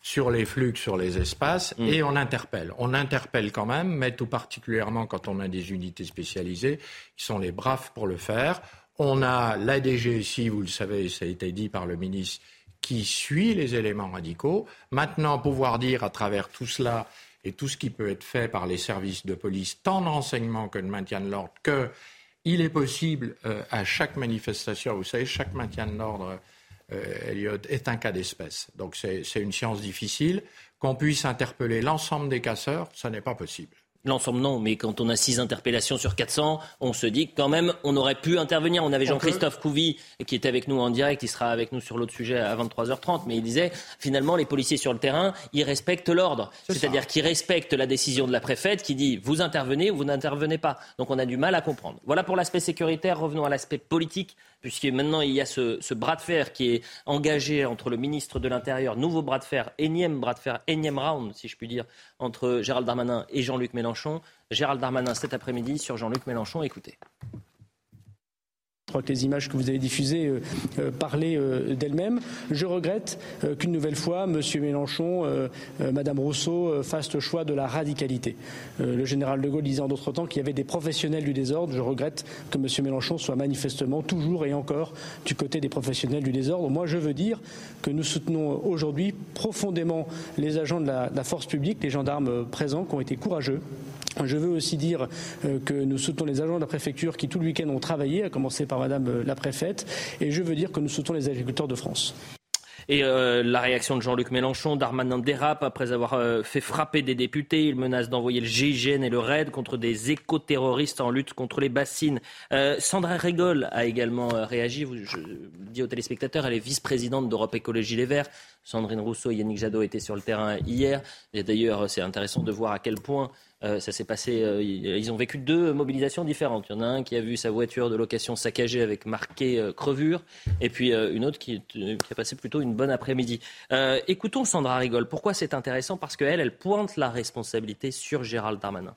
sur les flux, sur les espaces, mm. et on interpelle. On interpelle quand même, mais tout particulièrement quand on a des unités spécialisées qui sont les braves pour le faire. On a l'ADG vous le savez, ça a été dit par le ministre, qui suit les éléments radicaux. Maintenant, pouvoir dire à travers tout cela et tout ce qui peut être fait par les services de police, tant de renseignement que de maintien de l'ordre, qu'il est possible euh, à chaque manifestation, vous savez, chaque maintien de l'ordre, euh, Elliot, est un cas d'espèce. Donc c'est une science difficile. Qu'on puisse interpeller l'ensemble des casseurs, ce n'est pas possible. L'ensemble, non, mais quand on a six interpellations sur 400, on se dit que quand même, on aurait pu intervenir. On avait Jean-Christophe Couvi qui était avec nous en direct, il sera avec nous sur l'autre sujet à 23h30, mais il disait finalement, les policiers sur le terrain, ils respectent l'ordre. C'est-à-dire qu'ils respectent la décision de la préfète qui dit vous intervenez ou vous n'intervenez pas. Donc on a du mal à comprendre. Voilà pour l'aspect sécuritaire. Revenons à l'aspect politique puisque maintenant il y a ce, bras de fer qui est engagé entre le ministre de l'Intérieur, nouveau bras de fer, énième bras de fer, énième round, si je puis dire, entre Gérald Darmanin et Jean-Luc Mélenchon. Gérald Darmanin cet après-midi sur Jean-Luc Mélenchon. Écoutez. Je crois que les images que vous avez diffusées euh, euh, parlaient euh, d'elles-mêmes. Je regrette qu'une nouvelle fois, M. Mélenchon, Mme Rousseau fassent le choix de la radicalité. le général de Gaulle disait en d'autres temps qu'il y avait des professionnels du désordre. Je regrette que M. Mélenchon soit manifestement toujours et encore du côté des professionnels du désordre. Moi, je veux dire que nous soutenons aujourd'hui profondément les agents de la force publique, les gendarmes présents qui ont été courageux je veux aussi dire euh, que nous soutenons les agents de la préfecture qui tout le week-end ont travaillé, à commencer par Madame euh, la préfète, et je veux dire que nous soutenons les agriculteurs de France. Et euh, la réaction de Jean-Luc Mélenchon, Darmanin dérape après avoir fait frapper des députés. Il menace d'envoyer le GIGN et le RAID contre des éco-terroristes en lutte contre les bassines. Sandra Régol a également réagi. Je dis aux téléspectateurs, elle est vice-présidente d'Europe Écologie Les Verts. Sandrine Rousseau et Yannick Jadot étaient sur le terrain hier. Et d'ailleurs, c'est intéressant de voir à quel point euh, ça s'est passé. Euh, ils ont vécu deux mobilisations différentes. Il y en a un qui a vu sa voiture de location saccagée avec marqué euh, crevure, et puis une autre qui, a passé plutôt une bonne après-midi. écoutons Sandra Rigol. Pourquoi c'est intéressant? Parce qu'elle, elle pointe la responsabilité sur Gérald Darmanin.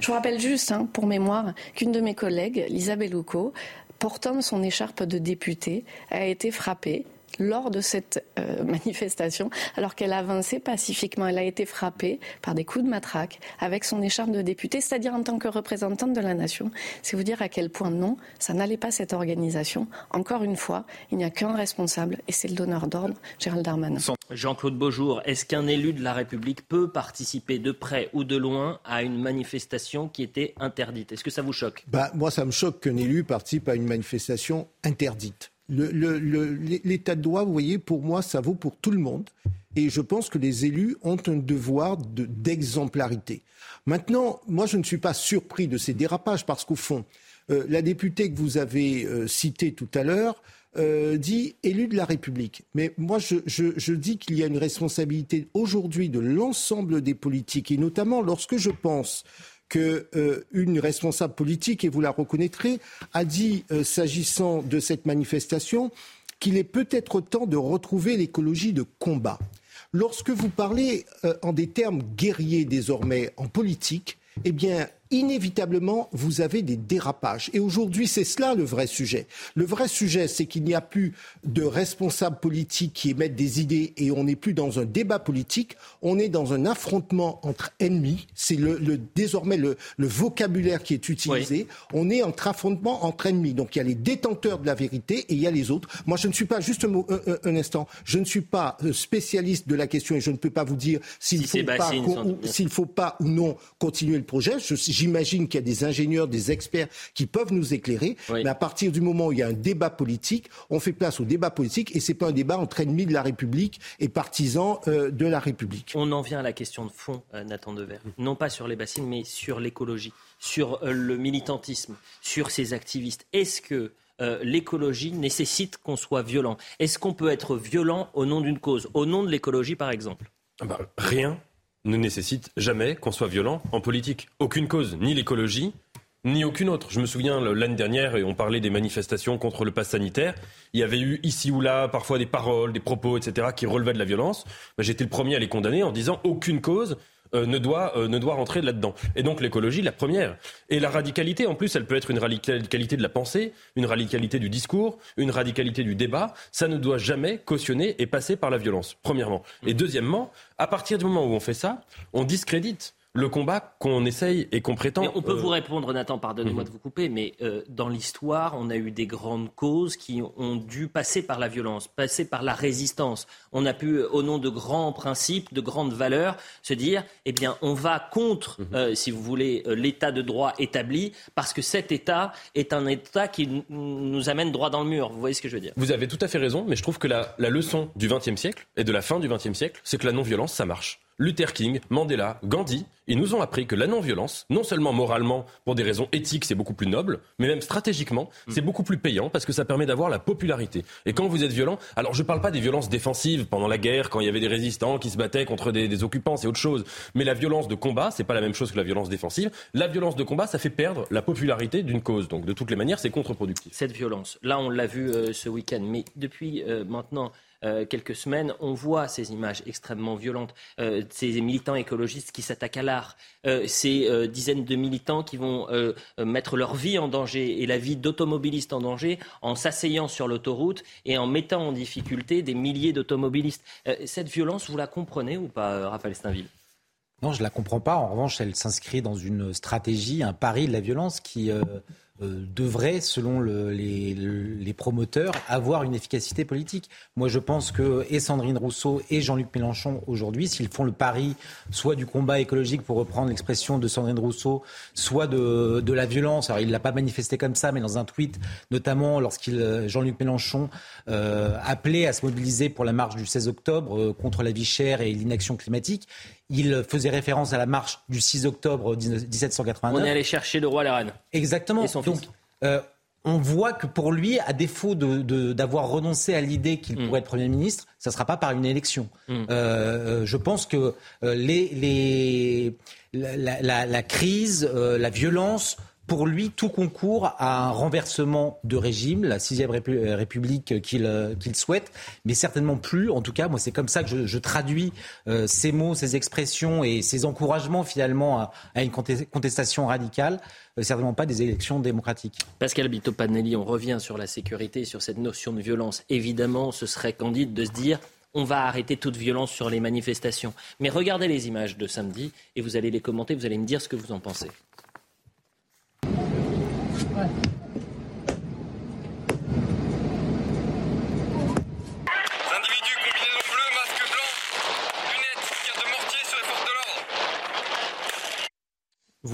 Je vous rappelle juste, hein, pour mémoire, qu'une de mes collègues, Lisa Bellucco, portant son écharpe de députée, a été frappée lors de cette euh, manifestation, alors qu'elle avançait pacifiquement. Elle a été frappée par des coups de matraque avec son écharpe de député, c'est-à-dire en tant que représentante de la nation. C'est vous dire à quel point non, ça n'allait pas cette organisation. Encore une fois, il n'y a qu'un responsable et c'est le donneur d'ordre, Gérald Darmanin. Jean-Claude Beaujour, est-ce qu'un élu de la République peut participer de près ou de loin à une manifestation qui était interdite? Est-ce que ça vous choque? Bah, Moi, ça me choque qu'un élu participe à une manifestation interdite. L'état de droit, vous voyez, pour moi, ça vaut pour tout le monde. Et je pense que les élus ont un devoir d'exemplarité. Maintenant, moi, je ne suis pas surpris de ces dérapages parce qu'au fond, euh, la députée que vous avez euh, citée tout à l'heure euh, dit élu de la République. Mais moi, je dis qu'il y a une responsabilité aujourd'hui de l'ensemble des politiques, et notamment lorsque je pense qu'une euh, responsable politique, et vous la reconnaîtrez, a dit, euh, s'agissant de cette manifestation, qu'il est peut-être temps de retrouver l'écologie de combat. Lorsque vous parlez euh, en des termes guerriers désormais en politique, eh bien, inévitablement, vous avez des dérapages. Et aujourd'hui, c'est cela le vrai sujet. Le vrai sujet, c'est qu'il n'y a plus de responsables politiques qui émettent des idées et on n'est plus dans un débat politique, on est dans un affrontement entre ennemis. C'est le, le, désormais le, le, vocabulaire qui est utilisé. Oui. On est entre affrontement entre ennemis. Donc il y a les détenteurs de la vérité et il y a les autres. Moi, je ne suis pas, juste un, mot, un, un instant, je ne suis pas euh, spécialiste de la question et je ne peux pas vous dire s'il si faut, pas, ou, faut pas ou non continuer le projet. J'imagine qu'il y a des ingénieurs, des experts qui peuvent nous éclairer. Oui. Mais à partir du moment où il y a un débat politique, on fait place au débat politique et c'est pas un débat entre ennemis de la République et partisans euh, de la République. On en vient à la question de fond, euh, Nathan Dever. Non pas sur les bassines, mais sur l'écologie, sur euh, le militantisme, sur ces activistes. Est-ce que euh, l'écologie nécessite qu'on soit violent? Est-ce qu'on peut être violent au nom d'une cause, au nom de l'écologie par exemple? Bah, Rien ne nécessite jamais qu'on soit violent en politique. Aucune cause, ni l'écologie, ni aucune autre. Je me souviens l'année dernière, et on parlait des manifestations contre le pass sanitaire. Il y avait eu ici ou là parfois des paroles, des propos, etc., qui relevaient de la violence. J'étais le premier à les condamner en disant aucune cause euh, ne, doit, euh, ne doit rentrer là-dedans. Et donc l'écologie, la première. Et la radicalité, en plus, elle peut être une radicalité de la pensée, une radicalité du discours, une radicalité du débat. Ça ne doit jamais cautionner et passer par la violence, premièrement. Et deuxièmement, à partir du moment où on fait ça, on discrédite le combat qu'on essaye et qu'on prétend. Mais on peut euh, vous répondre, Nathan, pardonnez-moi Mhm. de vous couper, mais euh, dans l'histoire, on a eu des grandes causes qui ont dû passer par la violence, passer par la résistance. On a pu, au nom de grands principes, de grandes valeurs, se dire, eh bien, on va contre, Mhm. euh, si vous voulez, l'état de droit établi, parce que cet état est un état qui nous amène droit dans le mur. Vous voyez ce que je veux dire? Vous avez tout à fait raison, mais je trouve que la, la leçon du XXe siècle et de la fin du XXe siècle, c'est que la non-violence, ça marche. Luther King, Mandela, Gandhi, ils nous ont appris que la non-violence, non seulement moralement, pour des raisons éthiques, c'est beaucoup plus noble, mais même stratégiquement, c'est beaucoup plus payant parce que ça permet d'avoir la popularité. Et quand vous êtes violent, alors je parle pas des violences défensives pendant la guerre, quand il y avait des résistants qui se battaient contre des, des occupants, c'est autre chose. Mais la violence de combat, c'est pas la même chose que la violence défensive. La violence de combat, ça fait perdre la popularité d'une cause. Donc de toutes les manières, c'est contre-productif. cette violence. Là, on l'a vu euh, ce week-end, mais depuis euh, maintenant quelques semaines, on voit ces images extrêmement violentes, euh, ces militants écologistes qui s'attaquent à l'art, euh, ces euh, dizaines de militants qui vont euh, euh, mettre leur vie en danger et la vie d'automobilistes en danger en s'asseyant sur l'autoroute et en mettant en difficulté des milliers d'automobilistes. Euh, cette violence, vous la comprenez ou pas, euh, Raphaël Steinville? Non, je la comprends pas. En revanche, elle s'inscrit dans une stratégie, un pari de la violence qui euh, euh, devrait, selon le- les, le- les promoteurs, avoir une efficacité politique. Moi, je pense que et Sandrine Rousseau et Jean-Luc Mélenchon aujourd'hui, s'ils font le pari soit du combat écologique, pour reprendre l'expression de Sandrine Rousseau, soit de, de la violence. Alors, il l'a pas manifesté comme ça, mais dans un tweet, notamment lorsqu'il euh, Jean-Luc Mélenchon euh, appelait à se mobiliser pour la marche du 16 octobre euh, contre la vie chère et l'inaction climatique. Il faisait référence à la marche du 6 octobre 1789. On est allé chercher le roi à la reine. Exactement. Et son Donc, fils. euh, on voit que pour lui, à défaut de- de- d'avoir renoncé à l'idée qu'il Mm. pourrait être Premier ministre, ça ne sera pas par une élection. Mm. Euh, euh, je pense que les, les- la, la- la- la crise, euh, la violence, pour lui, tout concourt à un renversement de régime, la sixième euh, République qu'il euh, qu'il souhaite, mais certainement plus. En tout cas, moi, c'est comme ça que je, traduis euh, ces mots, ces expressions et ces encouragements finalement à, une contestation radicale, euh, certainement pas des élections démocratiques. Pascal Bito-Panelli, on revient sur la sécurité, sur cette notion de violence. Évidemment, ce serait candide de se dire on va arrêter toute violence sur les manifestations. Mais regardez les images de samedi et vous allez les commenter, vous allez me dire ce que vous en pensez. Individus combinaison bleue, masque blanc, lunettes, tir de mortier sur les forces de Vous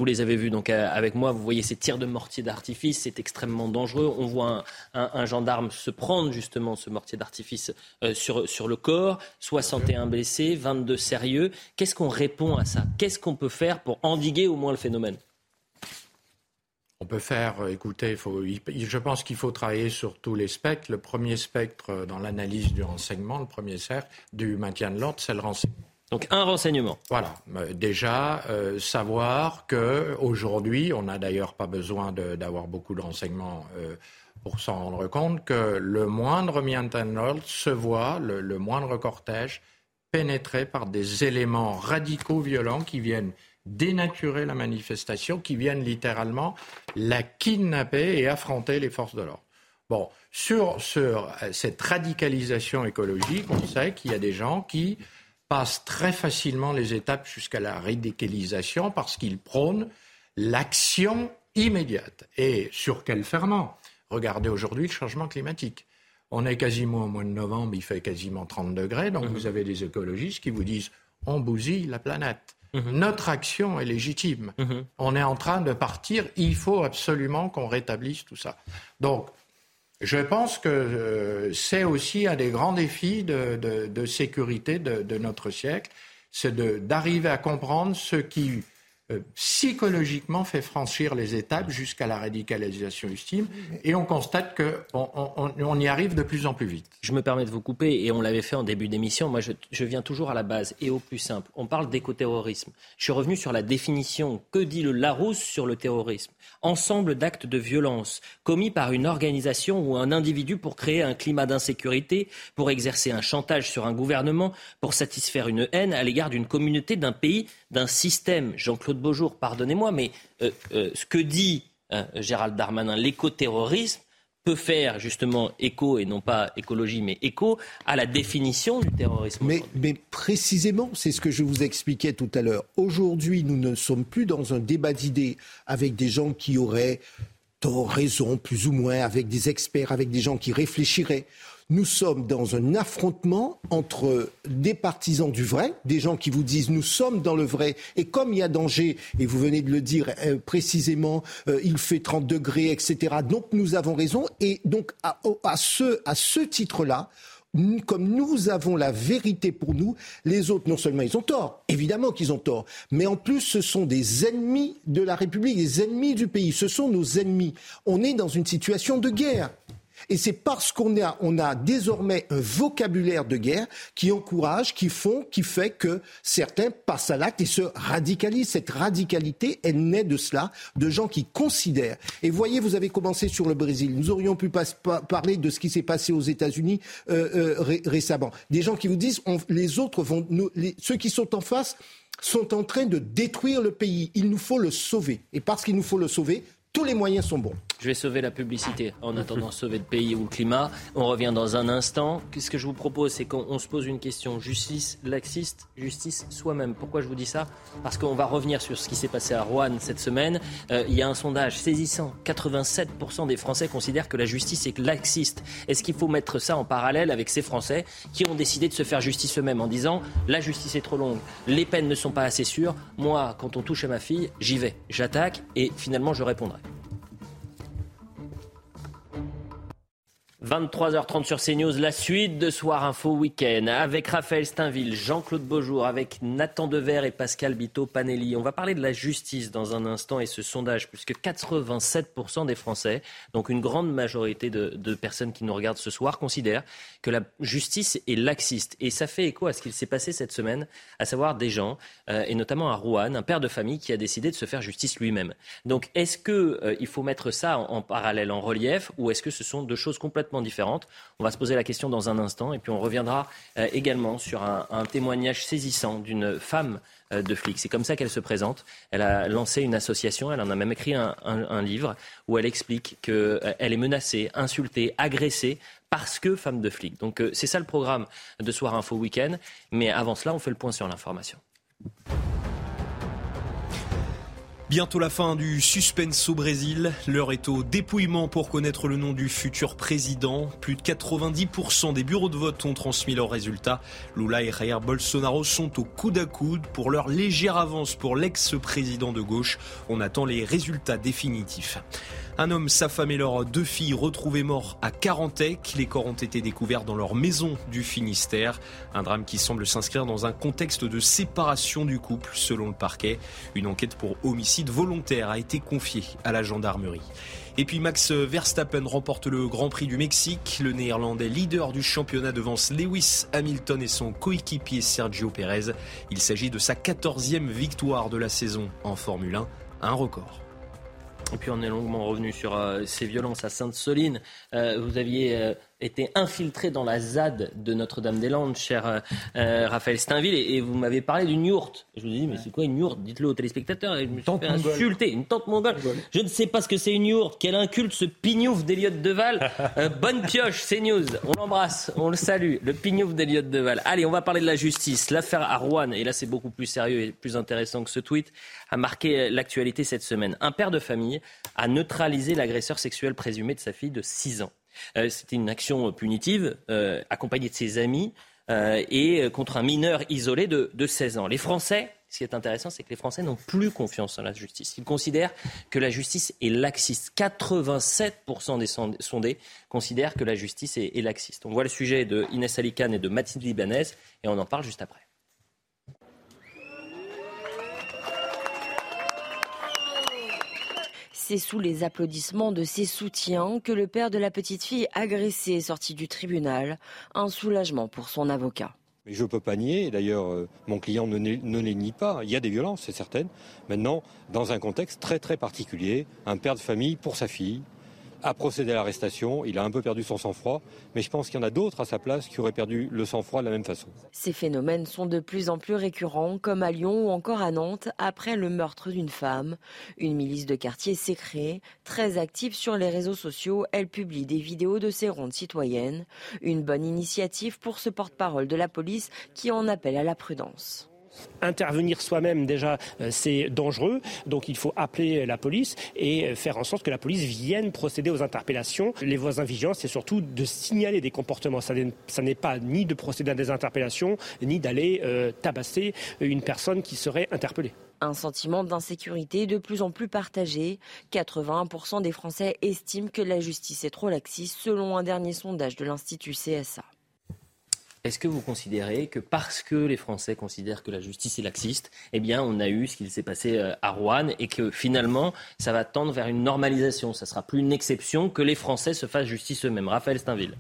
les avez vus donc euh, avec moi, vous voyez ces tirs de mortier d'artifice, c'est extrêmement dangereux. On voit un gendarme se prendre justement ce mortier d'artifice euh, sur, sur le corps, 61 blessés, 22 sérieux. Qu'est-ce qu'on répond à ça? Qu'est-ce qu'on peut faire pour endiguer au moins le phénomène? On peut faire, euh, écoutez, faut- je pense qu'il faut travailler sur tous les spectres. Le premier spectre euh, dans l'analyse du renseignement, le premier cercle du maintien de l'ordre, c'est le renseignement. Donc un renseignement. Voilà. Euh, Déjà, euh, savoir que aujourd'hui, on n'a d'ailleurs pas besoin d'avoir beaucoup de renseignements euh, pour s'en rendre compte, que le moindre maintien de l'ordre se voit, le, le moindre cortège, pénétré par des éléments radicaux violents qui viennent dénaturer la manifestation, qui viennent littéralement la kidnapper et affronter les forces de l'ordre. Bon, sur, sur euh, cette radicalisation écologique, on sait qu'il y a des gens qui passent très facilement les étapes jusqu'à la radicalisation parce qu'ils prônent l'action immédiate. Et sur quel ferment? Regardez aujourd'hui le changement climatique. On est quasiment au mois de novembre, il fait quasiment 30 degrés, donc Mhm. vous avez des écologistes qui vous disent on bousille la planète. Mhm. Notre action est légitime. On est en train de partir, il faut absolument qu'on rétablisse tout ça. Donc, je pense que euh, c'est aussi un des grands défis de, de- de sécurité de, de notre siècle, c'est d'arriver à comprendre ce qui psychologiquement fait franchir les étapes jusqu'à la radicalisation ultime. Et on constate qu'on on, on y arrive de plus en plus vite. Je me permets de vous couper, et on l'avait fait en début d'émission. Moi, je, je viens toujours à la base et au plus simple. On parle d'écoterrorisme. Je suis revenu sur la définition. Que dit le Larousse sur le terrorisme Ensemble d'actes de violence commis par une organisation ou un individu pour créer un climat d'insécurité, pour exercer un chantage sur un gouvernement, pour satisfaire une haine à l'égard d'une communauté, d'un pays, d'un système. Jean-Claude Beaujour, pardonnez-moi, mais euh, euh, ce que dit hein, Gérald Darmanin, l'écoterrorisme, peut faire justement écho, et non pas écologie, mais écho à la définition du terrorisme. Mais, mais précisément, c'est ce que je vous expliquais tout à l'heure. Aujourd'hui, nous ne sommes plus dans un débat d'idées avec des gens qui auraient tort, raison, plus ou moins, avec des experts, avec des gens qui réfléchiraient. Nous sommes dans un affrontement entre des partisans du vrai, des gens qui vous disent nous sommes dans le vrai, et comme il y a danger, et vous venez de le dire euh, précisément, euh, il fait 30 degrés, etc. Donc nous avons raison, et donc à, à ce, à ce titre-là, comme nous avons la vérité pour nous, les autres, non seulement ils ont tort, évidemment qu'ils ont tort, mais en plus ce sont des ennemis de la République, des ennemis du pays, ce sont nos ennemis. On est dans une situation de guerre. Et c'est parce qu'on a, désormais un vocabulaire de guerre qui encourage, qui font, qui fait que certains passent à l'acte et se radicalisent. Cette radicalité, elle naît de cela, de gens qui considèrent. Et voyez, vous avez commencé sur le Brésil. Nous aurions pu parler de ce qui s'est passé aux États-Unis euh, euh, ré- récemment. Des gens qui vous disent, les autres vont, ceux qui sont en face sont en train de détruire le pays. Il nous faut le sauver. Et parce qu'il nous faut le sauver, tous les moyens sont bons. Je vais sauver la publicité en attendant sauver le pays ou le climat. On revient dans un instant. Ce que je vous propose, c'est qu'on on se pose une question. Justice laxiste, justice soi-même. Pourquoi je vous dis ça? Parce qu'on va revenir sur ce qui s'est passé à Rouen cette semaine. Euh, il y a un sondage saisissant. 87% des Français considèrent que la justice est laxiste. Est-ce qu'il faut mettre ça en parallèle avec ces Français qui ont décidé de se faire justice eux-mêmes en disant la justice est trop longue, les peines ne sont pas assez sûres. Moi, quand on touche à ma fille, j'y vais, j'attaque et finalement je répondrai. 23h30 sur CNews, la suite de Soir Info Week-end avec Raphaël Steinville, Jean-Claude Beaujour, avec Nathan Dever et Pascal Bito Panelli. On va parler de la justice dans un instant et ce sondage, puisque 87% des Français, donc une grande majorité de, personnes qui nous regardent ce soir, considèrent que la justice est laxiste. Et ça fait écho à ce qu'il s'est passé cette semaine, à savoir des gens, euh, et notamment à Rouen, un père de famille qui a décidé de se faire justice lui-même. Donc est-ce qu'il faut mettre ça en, en parallèle, en relief, ou est-ce que ce sont deux choses complètement différentes On va se poser la question dans un instant, et puis on reviendra euh, également sur un, témoignage saisissant d'une femme euh, de flic. C'est comme ça qu'elle se présente. Elle a lancé une association, elle en a même écrit un, livre où elle explique qu'elle est menacée, insultée, agressée parce que femme de flic. Donc euh, c'est ça le programme de Soir Info Week-end. Mais avant cela, on fait le point sur l'information. Bientôt la fin du suspense au Brésil. L'heure est au dépouillement pour connaître le nom du futur président. Plus de 90% des bureaux de vote ont transmis leurs résultats. Lula et Jair Bolsonaro sont au coude à coude pour leur légère avance pour l'ex-président de gauche. On attend les résultats définitifs. Un homme, sa femme et leurs deux filles retrouvés morts à Carantec. Les corps ont été découverts dans leur maison du Finistère. Un drame qui semble s'inscrire dans un contexte de séparation du couple, selon le parquet. Une enquête pour homicide volontaire a été confiée à la gendarmerie. Et puis Max Verstappen remporte le Grand Prix du Mexique. Le Néerlandais leader du championnat devance Lewis Hamilton et son coéquipier Sergio Perez. Il s'agit de sa 14e victoire de la saison en Formule 1, un record. Et puis on est longuement revenu sur euh, ces violences à Sainte-Soline. Euh, vous aviez euh, été infiltré dans la ZAD de Notre-Dame-des-Landes, cher euh, euh, Raphaël Steinville, et, et vous m'avez parlé d'une yourte. Je vous ai dit, mais c'est quoi une yourte? Dites-le aux téléspectateurs. Et je me suis fait mongole. insulter. Une tente mongole. Je ne sais pas ce que c'est une yourte. Quel inculte ce pignouf d'Eliott Deval. Euh, bonne pioche, c'est news. On l'embrasse, on le salue. Le pignouf d'Eliott Deval. Allez, on va parler de la justice. L'affaire à Rouen, et là c'est beaucoup plus sérieux et plus intéressant que ce tweet, a marqué l'actualité cette semaine. Un père de famille a neutralisé l'agresseur sexuel présumé de sa fille de 6 ans. Euh, C'était une action punitive euh, accompagnée de ses amis euh, et contre un mineur isolé de, de 16 ans. Les Français, ce qui est intéressant, c'est que les Français n'ont plus confiance en la justice. Ils considèrent que la justice est laxiste. 87% des sond- sondés considèrent que la justice est, est laxiste. On voit le sujet de Inès Alicane et de Mathilde Libanez et on en parle juste après. C'est sous les applaudissements de ses soutiens que le père de la petite fille agressée est sorti du tribunal. Un soulagement pour son avocat. Mais je ne peux pas nier, d'ailleurs euh, mon client ne, ne les nie pas, il y a des violences, c'est certain. Maintenant, dans un contexte très très particulier, un père de famille pour sa fille a procédé à l'arrestation, il a un peu perdu son sang-froid, mais je pense qu'il y en a d'autres à sa place qui auraient perdu le sang-froid de la même façon. Ces phénomènes sont de plus en plus récurrents, comme à Lyon ou encore à Nantes, après le meurtre d'une femme. Une milice de quartier s'est créée. Très active sur les réseaux sociaux, elle publie des vidéos de ses rondes citoyennes. Une bonne initiative pour ce porte-parole de la police qui en appelle à la prudence. Intervenir soi-même, déjà, euh, c'est dangereux. Donc, il faut appeler la police et euh, faire en sorte que la police vienne procéder aux interpellations. Les voisins vigilants, c'est surtout de signaler des comportements. Ça n'est pas ni de procéder à des interpellations, ni d'aller euh, tabasser une personne qui serait interpellée. Un sentiment d'insécurité de plus en plus partagé. 81% des Français estiment que la justice est trop laxiste, selon un dernier sondage de l'Institut CSA. Est-ce que vous considérez que parce que les Français considèrent que la justice est laxiste, eh bien, on a eu ce qu'il s'est passé euh, à Rouen et que finalement, ça va tendre vers une normalisation? Ça sera plus une exception que les Français se fassent justice eux-mêmes. Raphaël Steinville.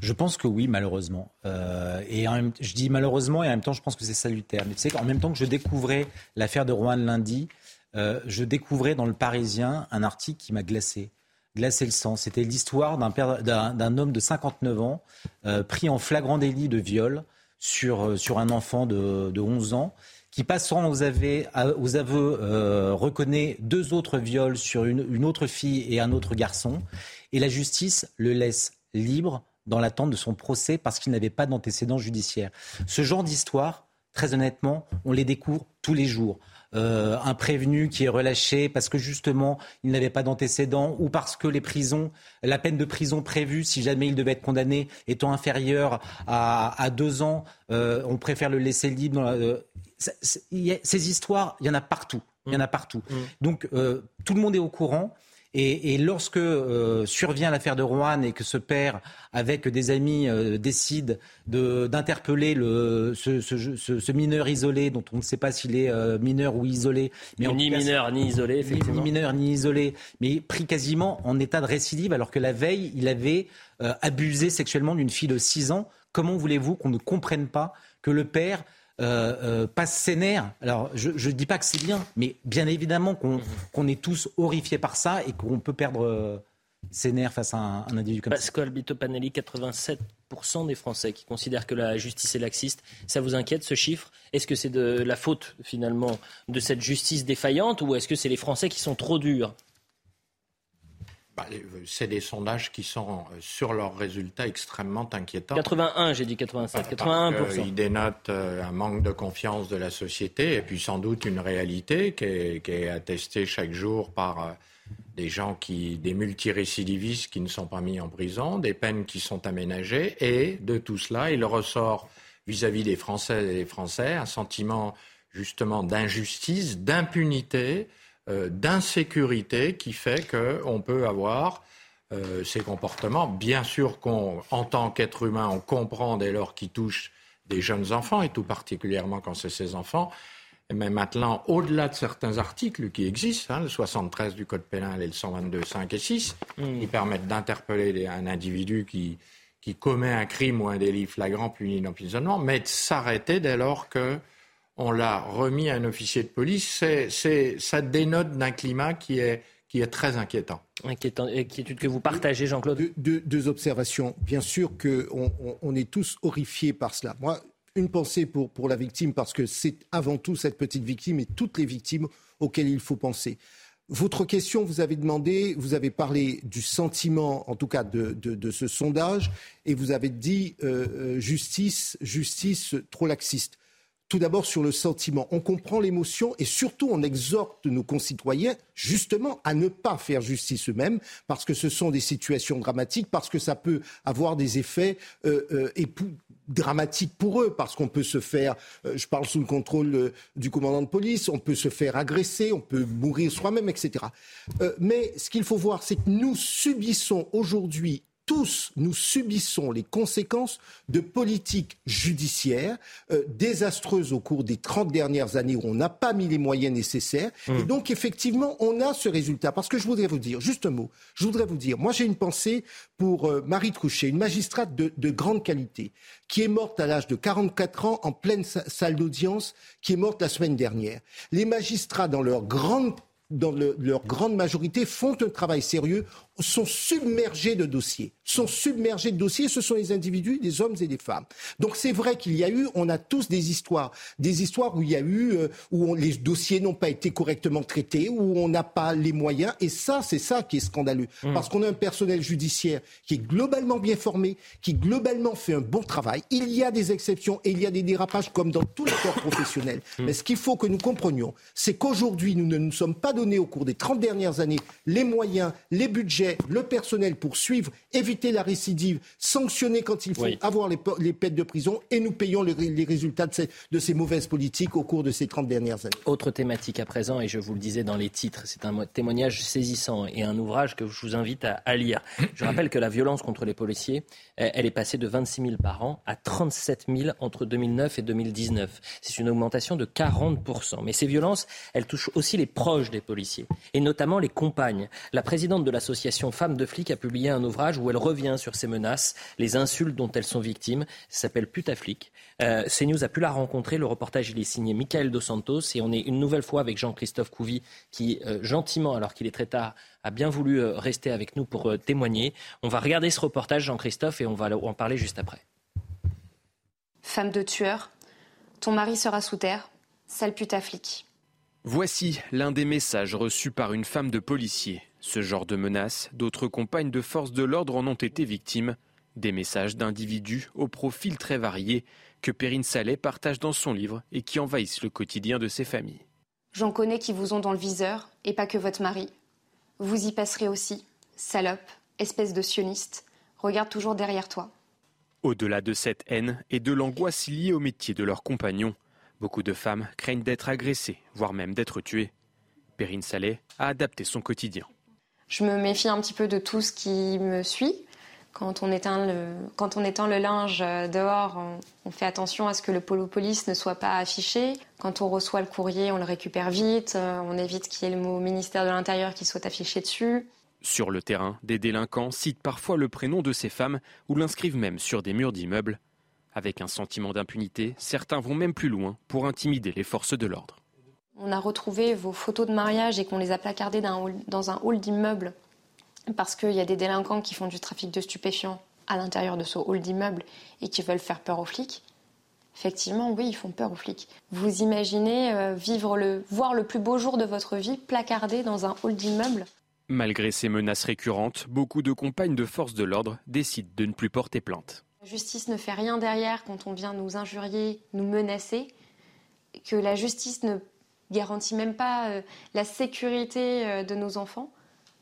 Je pense que oui, malheureusement. Euh, et en même- je dis malheureusement et en même temps, je pense que c'est salutaire. Mais tu sais qu'en même temps que je découvrais l'affaire de Rouen lundi, euh, je découvrais dans le Parisien un article qui m'a glacé. Glacé le sang. C'était l'histoire d'un homme de 59 ans euh, pris en flagrant délit de viol sur, euh, un enfant de, de 11 ans qui passant aux aveux, à- aux aveux euh, reconnaît deux autres viols sur une, une autre fille et un autre garçon. Et la justice le laisse libre dans l'attente de son procès parce qu'il n'avait pas d'antécédent judiciaire. Ce genre d'histoire, très honnêtement, on les découvre tous les jours. Euh, un prévenu qui est relâché parce que justement il n'avait pas d'antécédent ou parce que les prisons, la peine de prison prévue si jamais il devait être condamné étant inférieure à, à deux ans, euh, on préfère le laisser libre. Dans la- euh, a- ces histoires, il y en a partout. Il y en a partout. Donc euh, tout le monde est au courant. Et, et lorsque euh, survient l'affaire de Rouen et que ce père, avec des amis, euh, décide de- d'interpeller le- ce, ce- ce- ce mineur isolé, dont on ne sait pas s'il est euh, mineur ou isolé, mais ni cas, mineur ni isolé, ni- effectivement. Ni mineur ni isolé, mais pris quasiment en état de récidive, alors que la veille, il avait euh, abusé sexuellement d'une fille de 6 ans. Comment voulez-vous qu'on ne comprenne pas que le père euh, euh, passe ses nerfs Alors, je ne dis pas que c'est bien, mais bien évidemment qu'on est tous horrifiés par ça et qu'on peut perdre euh, ses nerfs face à un, individu comme ça. Pascal Bito-Panelli, 87% des Français qui considèrent que la justice est laxiste. Ça vous inquiète ce chiffre? Est-ce que c'est de la faute finalement de cette justice défaillante ou est-ce que c'est les Français qui sont trop durs? C'est des sondages qui sont euh, sur leurs résultats extrêmement inquiétants. 81, j'ai dit 87, 81%. Il dénote euh, un manque de confiance de la société et puis sans doute une réalité qui est, qui est attestée chaque jour par euh, des gens qui, des multirécidivistes qui ne sont pas mis en prison, des peines qui sont aménagées et de tout cela, il ressort vis-à-vis des Français et des Français un sentiment justement d'injustice, d'impunité, euh, d'insécurité qui fait qu'on peut avoir euh, ces comportements. Bien sûr qu'en tant qu'être humain, on comprend dès lors qu'ils touchent des jeunes enfants, et tout particulièrement quand c'est ces enfants. Mais maintenant, au-delà de certains articles qui existent, hein, le 73 du Code pénal et le 122, 5 et 6, qui permettent d'interpeller un individu qui, qui commet un crime ou un délit flagrant puni d'emprisonnement, mais de s'arrêter dès lors que on l'a remis à un officier de police, c'est, c'est- ça dénote d'un climat qui est, qui est très inquiétant. Inquiétant, inquiétude que vous partagez, Jean-Claude deux, deux, observations. Bien sûr qu'on on, on est tous horrifiés par cela. Moi, une pensée pour, pour la victime, parce que c'est avant tout cette petite victime et toutes les victimes auxquelles il faut penser. Votre question, vous avez demandé, vous avez parlé du sentiment, en tout cas de, de, de ce sondage, et vous avez dit euh, euh justice, justice trop laxiste. Tout d'abord sur le sentiment. On comprend l'émotion et surtout on exhorte nos concitoyens justement à ne pas faire justice eux-mêmes parce que ce sont des situations dramatiques, parce que ça peut avoir des effets euh, euh, pour eux parce qu'on peut se faire, euh, je parle sous le contrôle euh, du commandant de police, on peut se faire agresser, on peut mourir soi-même, etc. Euh, mais ce qu'il faut voir, c'est que nous subissons aujourd'hui tous, nous subissons les conséquences de politiques judiciaires euh, désastreuses au cours des 30 dernières années où on n'a pas mis les moyens nécessaires. Et mmh. donc, effectivement, on a ce résultat. Parce que je voudrais vous dire, juste un mot, je voudrais vous dire, moi j'ai une pensée pour euh, Marie Trouchet, une magistrate de, de, grande qualité, qui est morte à l'âge de 44 ans en pleine salle d'audience, qui est morte la semaine dernière. Les magistrats, dans leur grande dans le, leur grande majorité, font un travail sérieux sont submergés de dossiers. Sont submergés de dossiers, ce sont les individus, des hommes et des femmes. Donc c'est vrai qu'il y a eu, on a tous des histoires, des histoires où il y a eu, euh, où les dossiers n'ont pas été correctement traités, où on n'a pas les moyens. Et ça, c'est ça qui est scandaleux. Mmh. Parce qu'on a un personnel judiciaire qui est globalement bien formé, qui globalement fait un bon travail. Il y a des exceptions et il y a des dérapages comme dans tous les corps professionnels. Mmh. Mais ce qu'il faut que nous comprenions, c'est qu'aujourd'hui, nous ne nous sommes pas donné au cours des 30 dernières années les moyens, les budgets, le personnel pour suivre, éviter la récidive, sanctionner quand il faut, avoir les, les peines de prison et nous payons les, résultats de ces, de ces, mauvaises politiques au cours de ces 30 dernières années. Autre thématique à présent, et je vous le disais dans les titres, c'est un témoignage saisissant et un ouvrage que je vous invite à, à lire. Je rappelle que la violence contre les policiers, elle est passée de 26 000 par an à 37 000 entre 2009 et 2019. C'est une augmentation de 40% Mais ces violences, elles touchent aussi les proches des policiers, et notamment les compagnes. La présidente de l'association Femmes de flics a publié un ouvrage où elle revient sur ces menaces, les insultes dont elles sont victimes. Ça s'appelle Putaflic. Euh, CNews a pu la rencontrer. Le reportage, est signé Michael Dos Santos. Et on est une nouvelle fois avec Jean-Christophe Couvi, qui, euh, gentiment, alors qu'il est très tard, a bien voulu euh, rester avec nous pour témoigner. On va regarder ce reportage, Jean-Christophe, et on va en parler juste après. Femme de tueur, ton mari sera sous terre, sale putaflic. Voici l'un des messages reçus par une femme de policier. Ce genre de menaces, d'autres compagnes de forces de l'ordre en ont été victimes. Des messages d'individus au profil très varié que Perrine Saleh partage dans son livre et qui envahissent le quotidien de ses familles. J'en connais qui vous ont dans le viseur, et pas que votre mari. Vous y passerez aussi. Salope, espèce de sioniste, regarde toujours derrière toi. Au-delà de cette haine et de l'angoisse liée au métier de leurs compagnons, beaucoup de femmes craignent d'être agressées, voire même d'être tuées. Perrine Saleh a adapté son quotidien. Je me méfie un petit peu de tout ce qui me suit. Quand on éteint le, quand on éteint le linge euh, dehors, on, fait attention à ce que le polo police ne soit pas affiché. Quand on reçoit le courrier, on le récupère vite. Euh, on évite qu'il y ait le mot ministère de l'Intérieur qui soit affiché dessus. Sur le terrain, des délinquants citent parfois le prénom de ces femmes ou l'inscrivent même sur des murs d'immeubles. Avec un sentiment d'impunité, certains vont même plus loin pour intimider les forces de l'ordre. On a retrouvé vos photos de mariage et qu'on les a placardées dans un hall d'immeuble parce qu'il y a des délinquants qui font du trafic de stupéfiants à l'intérieur de ce hall d'immeuble et qui veulent faire peur aux flics. Effectivement, oui, ils font peur aux flics. Vous imaginez euh, vivre le, voir le plus beau jour de votre vie placardé dans un hall d'immeuble? Malgré ces menaces récurrentes, beaucoup de compagnes de forces de l'ordre décident de ne plus porter plainte. La justice ne fait rien derrière quand on vient nous injurier, nous menacer, que la justice ne garantit même pas euh, la sécurité euh, de nos enfants,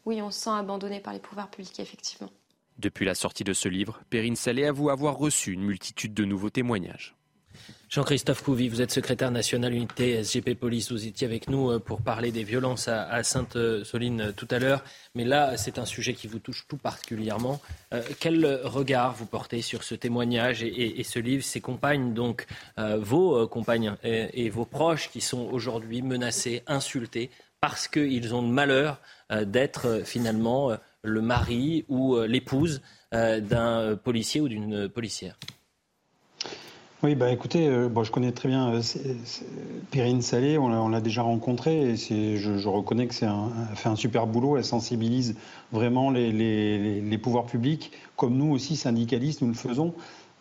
oui, on se sent abandonné par les pouvoirs publics, effectivement. Depuis la sortie de ce livre, Perrine Salé avoue avoir reçu une multitude de nouveaux témoignages. Jean-Christophe Couvi, vous êtes secrétaire national unité SGP Police. Vous étiez avec nous euh, pour parler des violences à Sainte-Soline tout à l'heure. Mais là, c'est un sujet qui vous touche tout particulièrement. Euh, quel regard vous portez sur ce témoignage et, ce livre, ces compagnes, donc euh, vos compagnes et, vos proches qui sont aujourd'hui menacés, insultés parce qu'ils ont le malheur d'être finalement le mari ou l'épouse d'un policier ou d'une policière? Oui, bah écoutez, euh, bon, je connais très bien euh, Perrine Salé, on l'a déjà rencontrée et je, je, reconnais que c'est un, fait un super boulot. Elle sensibilise vraiment les, pouvoirs publics, comme nous aussi syndicalistes, nous le faisons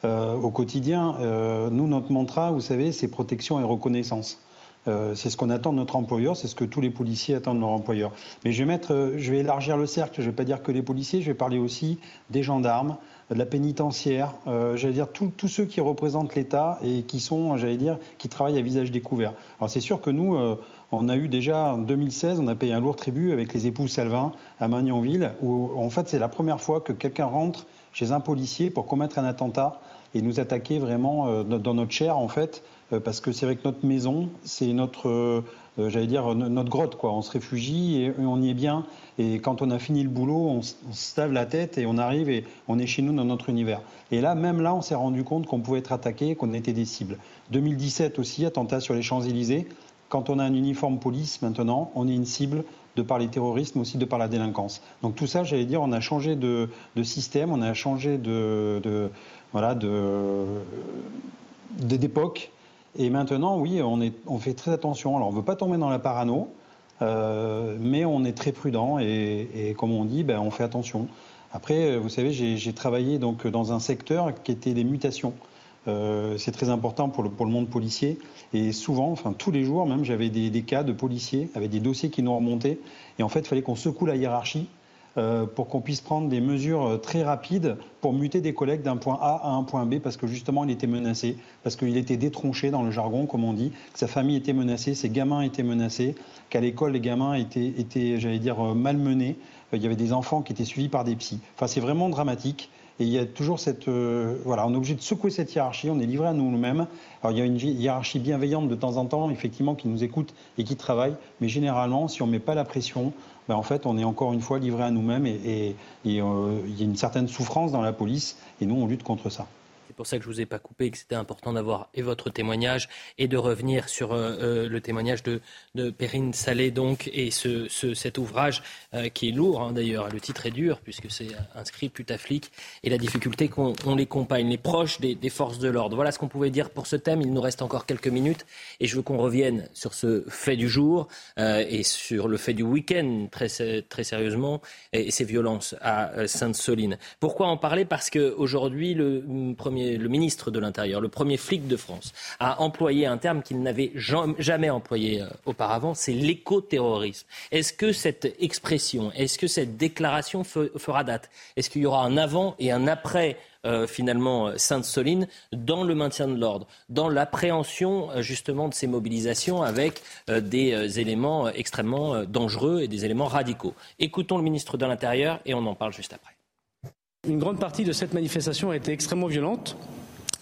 euh, au quotidien. Euh, nous, notre mantra, vous savez, c'est protection et reconnaissance. C'est ce qu'on attend de notre employeur, c'est ce que tous les policiers attendent de leur employeur. Mais je vais, mettre, je vais élargir le cercle, je ne vais pas dire que les policiers, je vais parler aussi des gendarmes, de la pénitentiaire, euh, j'allais dire tous ceux qui représentent l'État et qui sont, j'allais dire, qui travaillent à visage découvert. Alors c'est sûr que nous, euh, on a eu déjà en 2016, on a payé un lourd tribut avec les époux Salvin à Magnanville, où en fait c'est la première fois que quelqu'un rentre chez un policier pour commettre un attentat et nous attaquer vraiment euh, dans notre chair en fait parce que c'est vrai que notre maison, c'est notre, j'allais dire, notre grotte. Quoi. On se réfugie et on y est bien. Et quand on a fini le boulot, on, se lave la tête et on arrive et on est chez nous dans notre univers. Et là, même là, on s'est rendu compte qu'on pouvait être attaqué, qu'on était des cibles. 2017 aussi, attentat sur les Champs-Élysées. Quand on a un uniforme police maintenant, on est une cible de par les terroristes, mais aussi de par la délinquance. Donc tout ça, j'allais dire, on a changé de, système, on a changé de voilà, de d'époque. Et maintenant, oui, on, fait très attention. Alors, on ne veut pas tomber dans la parano, euh, mais on est très prudent et, comme on dit, ben, on fait attention. Après, vous savez, j'ai travaillé donc dans un secteur qui était des mutations. Euh, c'est très important pour le, monde policier. Et souvent, enfin tous les jours même, j'avais des, des, cas de policiers avec des dossiers qui nous remontaient. Et en fait, il fallait qu'on secoue la hiérarchie euh, pour qu'on puisse prendre des mesures euh, très rapides pour muter des collègues d'un point A à un point B parce que justement il était menacé, parce qu'il était détronché dans le jargon, comme on dit, que sa famille était menacée, ses gamins étaient menacés, qu'à l'école les gamins étaient, étaient j'allais dire, euh, malmenés. Il y avait des enfants qui étaient suivis par des psys. Enfin, c'est vraiment dramatique. Et il y a toujours cette. voilà, on est obligé de secouer cette hiérarchie, on est livré à nous-mêmes. Alors il y a une hiérarchie bienveillante de temps en temps, effectivement, qui nous écoute et qui travaille. Mais généralement, si on ne met pas la pression, ben, en fait, on est encore une fois livré à nous-mêmes et, euh, il y a une certaine souffrance dans la police et nous, on lutte contre ça. C'est pour ça que je ne vous ai pas coupé et que c'était important d'avoir et votre témoignage et de revenir sur euh, euh, le témoignage de, de Perrine Salé donc et ce, cet ouvrage euh, qui est lourd hein, d'ailleurs. Le titre est dur puisque c'est inscrit putaflic et la difficulté qu'on les compagne, les proches des, forces de l'ordre. Voilà ce qu'on pouvait dire pour ce thème. Il nous reste encore quelques minutes et je veux qu'on revienne sur ce fait du jour et sur le fait du week-end très, très sérieusement et, ces violences à Sainte-Soline. Pourquoi en parler? Parce qu'aujourd'hui le mm, le ministre de l'Intérieur, le premier flic de France, a employé un terme qu'il n'avait jamais employé euh, auparavant, c'est l'écoterrorisme. Est-ce que cette expression, est-ce que cette déclaration fera date? Est-ce qu'il y aura un avant et un après euh, finalement Sainte-Soline dans le maintien de l'ordre, dans l'appréhension euh, justement de ces mobilisations avec des éléments extrêmement dangereux et des éléments radicaux? Écoutons le ministre de l'Intérieur et on en parle juste après. Une grande partie de cette manifestation a été extrêmement violente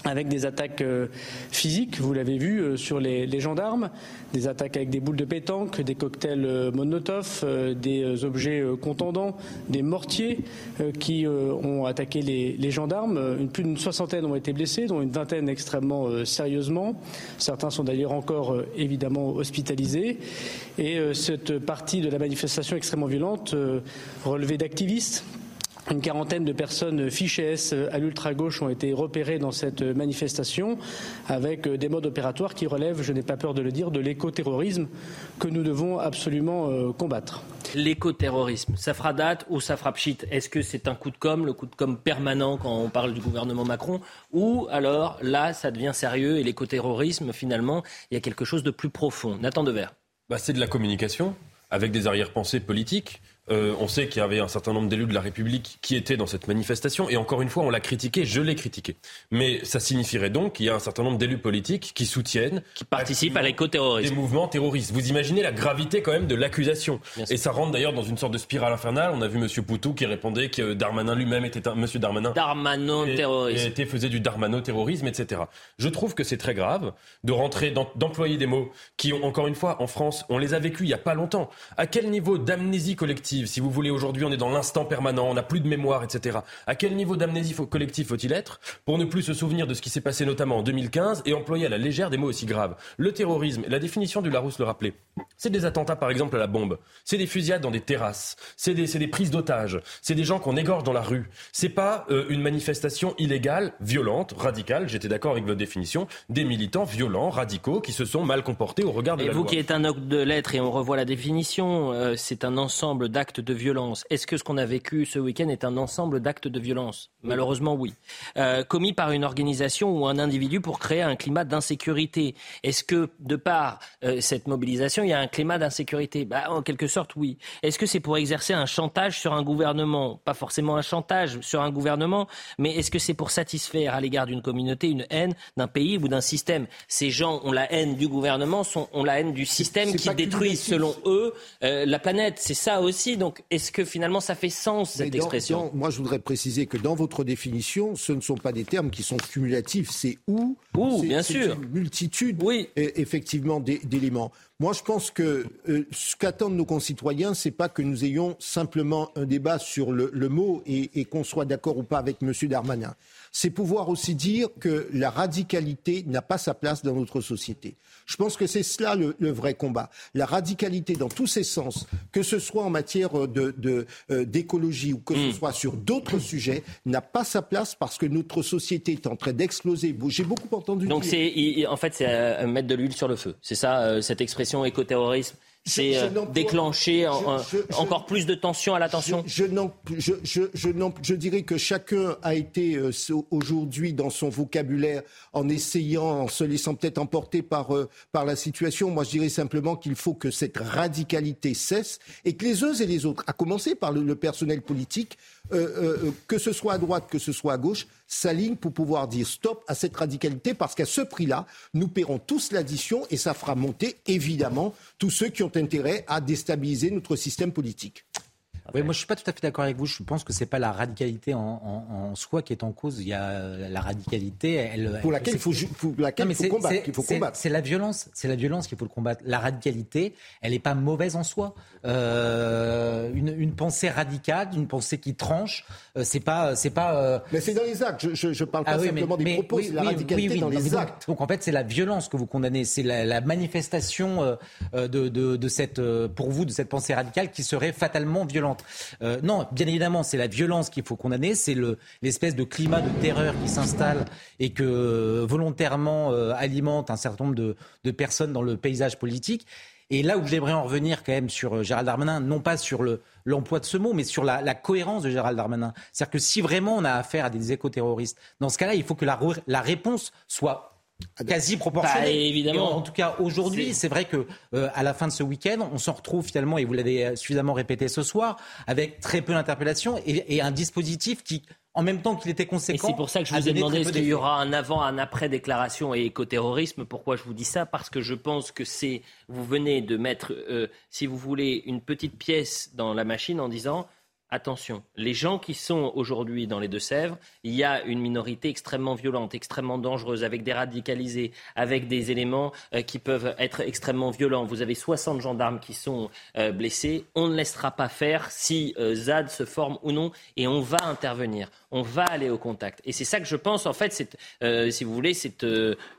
avec des attaques euh, physiques, vous l'avez vu, euh, sur les, gendarmes, des attaques avec des boules de pétanque, des cocktails euh, Molotov, des objets contendants, des mortiers qui ont attaqué les, gendarmes. plus d'une soixantaine ont été blessés, dont une vingtaine extrêmement sérieusement. Certains sont d'ailleurs encore évidemment hospitalisés. Et cette partie de la manifestation extrêmement violente relevée d'activistes une quarantaine de personnes fichées S à l'ultra-gauche ont été repérées dans cette manifestation avec des modes opératoires qui relèvent, je n'ai pas peur de le dire, de l'écoterrorisme que nous devons absolument euh, combattre. L'écoterrorisme, ça fera date ou ça fera pchit Est-ce que c'est un coup de com', le coup de com' permanent quand on parle du gouvernement Macron? Ou alors là, ça devient sérieux et l'écoterrorisme, finalement, il y a quelque chose de plus profond? Nathan Dever. Bah, c'est de la communication avec des arrière-pensées politiques. Euh, on sait qu'il y avait un certain nombre d'élus de la République qui étaient dans cette manifestation. Et encore une fois, on l'a critiqué, je l'ai critiqué. Mais ça signifierait donc qu'il y a un certain nombre d'élus politiques qui soutiennent. Qui participent à l'éco-terrorisme. Des mouvements terroristes. Vous imaginez la gravité quand même de l'accusation. Et ça rentre d'ailleurs dans une sorte de spirale infernale. On a vu M. Poutou qui répondait que Darmanin lui-même était un. M. Darmanin. Darmano-terrorisme. Et, faisait du Darmano-terrorisme, etc. Je trouve que c'est très grave de rentrer, d'employer des mots qui, ont, encore une fois, en France, on les a vécus il n'y a pas longtemps. À quel niveau d'amnésie collective collective. Si vous voulez, aujourd'hui, on est dans l'instant permanent, on n'a plus de mémoire, etc. À quel niveau d'amnésie collective faut-il être pour ne plus se souvenir de ce qui s'est passé notamment en 2015 et employer à la légère des mots aussi graves? Le terrorisme, la définition du Larousse le rappelait, c'est des attentats par exemple à la bombe, c'est des fusillades dans des terrasses, c'est des, prises d'otages, c'est des gens qu'on égorge dans la rue. C'est pas euh, une manifestation illégale, violente, radicale, j'étais d'accord avec votre définition, des militants violents, radicaux, qui se sont mal comportés au regard de Et la vous loi. qui êtes un homme de lettres, et on revoit la définition, euh, c'est un ensemble d'actes de violence. Est-ce que ce qu'on a vécu ce week-end est un ensemble d'actes de violence? Malheureusement, oui. Euh, commis par une organisation ou un individu pour créer un climat d'insécurité. Est-ce que, de par euh, cette mobilisation, il y a un climat d'insécurité? Bah, En quelque sorte, oui. Est-ce que c'est pour exercer un chantage sur un gouvernement? Pas forcément un chantage sur un gouvernement, mais est-ce que c'est pour satisfaire à l'égard d'une communauté une haine d'un pays ou d'un système? Ces gens ont la haine du gouvernement, sont, ont la haine du système qui détruit, selon eux, euh, la planète. C'est ça aussi. Donc, est-ce que finalement ça fait sens, cette dans- expression dans- Moi, je voudrais préciser que dans votre définition, ce ne sont pas des termes qui sont cumulatifs. C'est où Ou, c'est- bien sûr. une multitude, oui. effectivement, d'é- d'éléments. Moi, je pense que euh, ce qu'attendent nos concitoyens, c'est pas que nous ayons simplement un débat sur le, le mot et, et qu'on soit d'accord ou pas avec M. Darmanin. C'est pouvoir aussi dire que la radicalité n'a pas sa place dans notre société. Je pense que c'est cela le, le vrai combat. La radicalité dans tous ses sens, que ce soit en matière de- de, euh, d'écologie ou que ce soit sur d'autres sujets, n'a pas sa place parce que notre société est en train d'exploser. J'ai beaucoup entendu Donc, c'est, en fait, c'est euh, mettre de l'huile sur le feu. C'est ça, euh, cette expression écoterrorisme C'est euh, déclencher en- je- en- je- je- encore plus de tension à l'attention Je, je, dirais que chacun a été euh, aujourd'hui dans son vocabulaire en essayant, en se laissant peut-être emporter par, euh, par la situation. Moi, je dirais simplement qu'il faut que cette radicalité cesse et que les uns et les autres, à commencer par le, le personnel politique, euh, euh, que ce soit à droite, que ce soit à gauche, s'alignent pour pouvoir dire stop à cette radicalité parce qu'à ce prix-là, nous paierons tous l'addition et ça fera monter évidemment tous ceux qui ont intérêt à déstabiliser notre système politique. Oui, moi je suis pas tout à fait d'accord avec vous. Je pense que c'est pas la radicalité en, en- en soi qui est en cause. Il y a euh, la radicalité, elle, Pour elle- laquelle il faut, pour laquelle Non, faut combattre. c'est- faut la violence, c'est la violence qu'il faut le combattre. La radicalité, elle n'est pas mauvaise en soi. Euh, une, une pensée radicale, une pensée qui tranche, euh, c'est pas, c'est pas. euh, Mais c'est dans les actes. Je, je, je parle pas Ah oui, simplement mais- des mais propos, oui, c'est la oui, radicalité dans les actes. Donc en fait, c'est la violence que vous condamnez, c'est la, la manifestation euh, euh, de, de, de cette, euh, pour vous, de cette pensée radicale qui serait fatalement violente. Euh, non, bien évidemment, c'est la violence qu'il faut condamner, c'est le l'espèce de climat de terreur qui s'installe et que euh, volontairement euh, alimente un certain nombre de, personnes dans le paysage politique. Et là où j'aimerais en revenir quand même sur Gérald Darmanin, non pas sur le, l'emploi de ce mot, mais sur la, cohérence de Gérald Darmanin. C'est-à-dire que si vraiment on a affaire à des écoterroristes, dans ce cas-là, il faut que la réponse soit quasi proportionnelle. Bah, évidemment. En, en tout cas, aujourd'hui, c'est vrai que euh, à la fin de ce week-end, on s'en retrouve finalement, et vous l'avez suffisamment répété ce soir, avec très peu d'interpellations et, et un dispositif qui, en même temps qu'il était conséquent, c'est pour ça que je vous ai demandé est-ce qu'il y aura un avant, un après déclaration et écoterrorisme. Pourquoi je vous dis ça? Parce que je pense que c'est, vous venez de mettre, euh, si vous voulez, une petite pièce dans la machine en disant Attention, les gens qui sont aujourd'hui dans les Deux-Sèvres, il y a une minorité extrêmement violente, extrêmement dangereuse, avec des radicalisés, avec des éléments euh, qui peuvent être extrêmement violents. Vous avez 60 gendarmes qui sont euh, blessés. On ne laissera pas faire si euh, ZAD se forme ou non, et on va intervenir. On va aller au contact. Et c'est ça que je pense, en fait, c'est, si vous voulez, c'est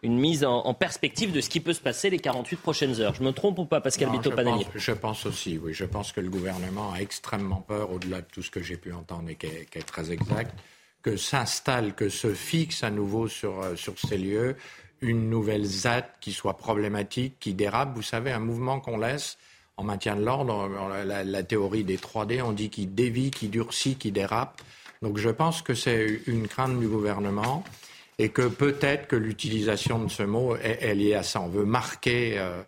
une mise en, en perspective de ce qui peut se passer les 48 prochaines heures. Je me trompe ou pas, Pascal Non, Bito je, je pense aussi, oui. Je pense que le gouvernement a extrêmement peur, au-delà tout ce que j'ai pu entendre et qui est, très exact, que s'installe, que se fixe à nouveau sur, euh, sur ces lieux une nouvelle ZAD qui soit problématique, qui dérape. Vous savez, un mouvement qu'on laisse en maintien de l'ordre, la, théorie des 3D, on dit qu'il dévie, qu'il durcit, qu'il dérape. Donc je pense que c'est une crainte du gouvernement et que peut-être que l'utilisation de ce mot est, est liée à ça. On veut marquer euh,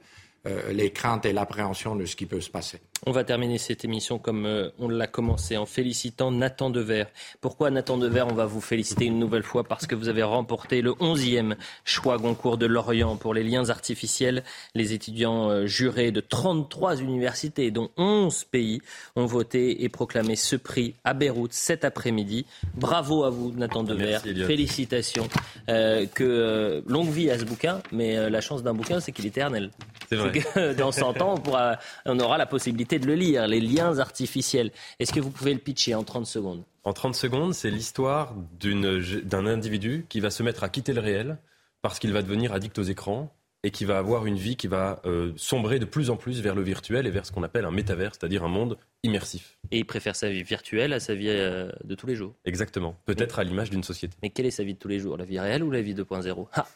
euh, les craintes et l'appréhension de ce qui peut se passer. On va terminer cette émission comme euh, on l'a commencé en félicitant Nathan Dever. Pourquoi Nathan Dever On va vous féliciter une nouvelle fois? Parce que vous avez remporté le 11e choix Goncourt de Lorient pour les liens artificiels. Les étudiants euh, jurés de 33 universités, dont 11 pays, ont voté et proclamé ce prix à Beyrouth cet après-midi. Bravo à vous, Nathan Dever. Merci. Félicitations. Euh, que euh, longue vie à ce bouquin, mais euh, la chance d'un bouquin, c'est qu'il est éternel. C'est vrai. que dans 100 ans, on, pourra, on aura la possibilité de le lire, les liens artificiels. Est-ce que vous pouvez le pitcher en 30 secondes? En 30 secondes, c'est l'histoire d'un individu qui va se mettre à quitter le réel parce qu'il va devenir addict aux écrans et qui va avoir une vie qui va euh, sombrer de plus en plus vers le virtuel et vers ce qu'on appelle un métavers, c'est-à-dire un monde immersif. Et il préfère sa vie virtuelle à sa vie euh, de tous les jours. Exactement. Peut-être à l'image d'une société. Mais quelle est sa vie de tous les jours? La vie réelle ou la vie 2.0 Ah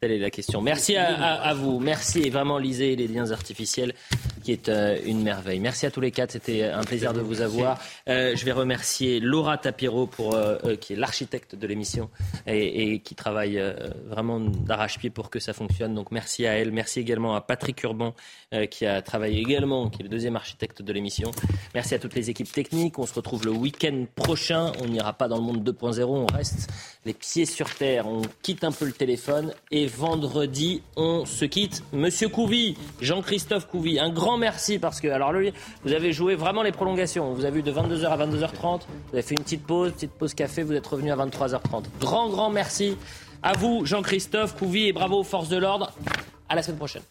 Telle est la question. Merci à, à- à vous. Merci et vraiment lisez les liens artificiels qui est euh, une merveille. Merci à tous les quatre. C'était un plaisir de vous avoir. Euh, je vais remercier Laura Tapiro pour, euh, qui est l'architecte de l'émission et, et qui travaille euh, vraiment d'arrache-pied pour que ça fonctionne. Donc merci à elle. Merci également à Patrick Urban qui a travaillé également, qui est le deuxième architecte de l'émission. Merci à toutes les équipes techniques. On se retrouve le week-end prochain. On n'ira pas dans le monde 2.0. On reste les pieds sur terre. On quitte un peu le téléphone. Et vendredi, on se quitte. Monsieur Couvi, Jean-Christophe Couvi, un grand merci parce que, alors lui, vous avez joué vraiment les prolongations. On vous a vu de 22h à 22h30. Vous avez fait une petite pause, petite pause café. Vous êtes revenu à 23h30. Grand, grand merci à vous, Jean-Christophe Couvi, et bravo aux forces de l'ordre. À la semaine prochaine.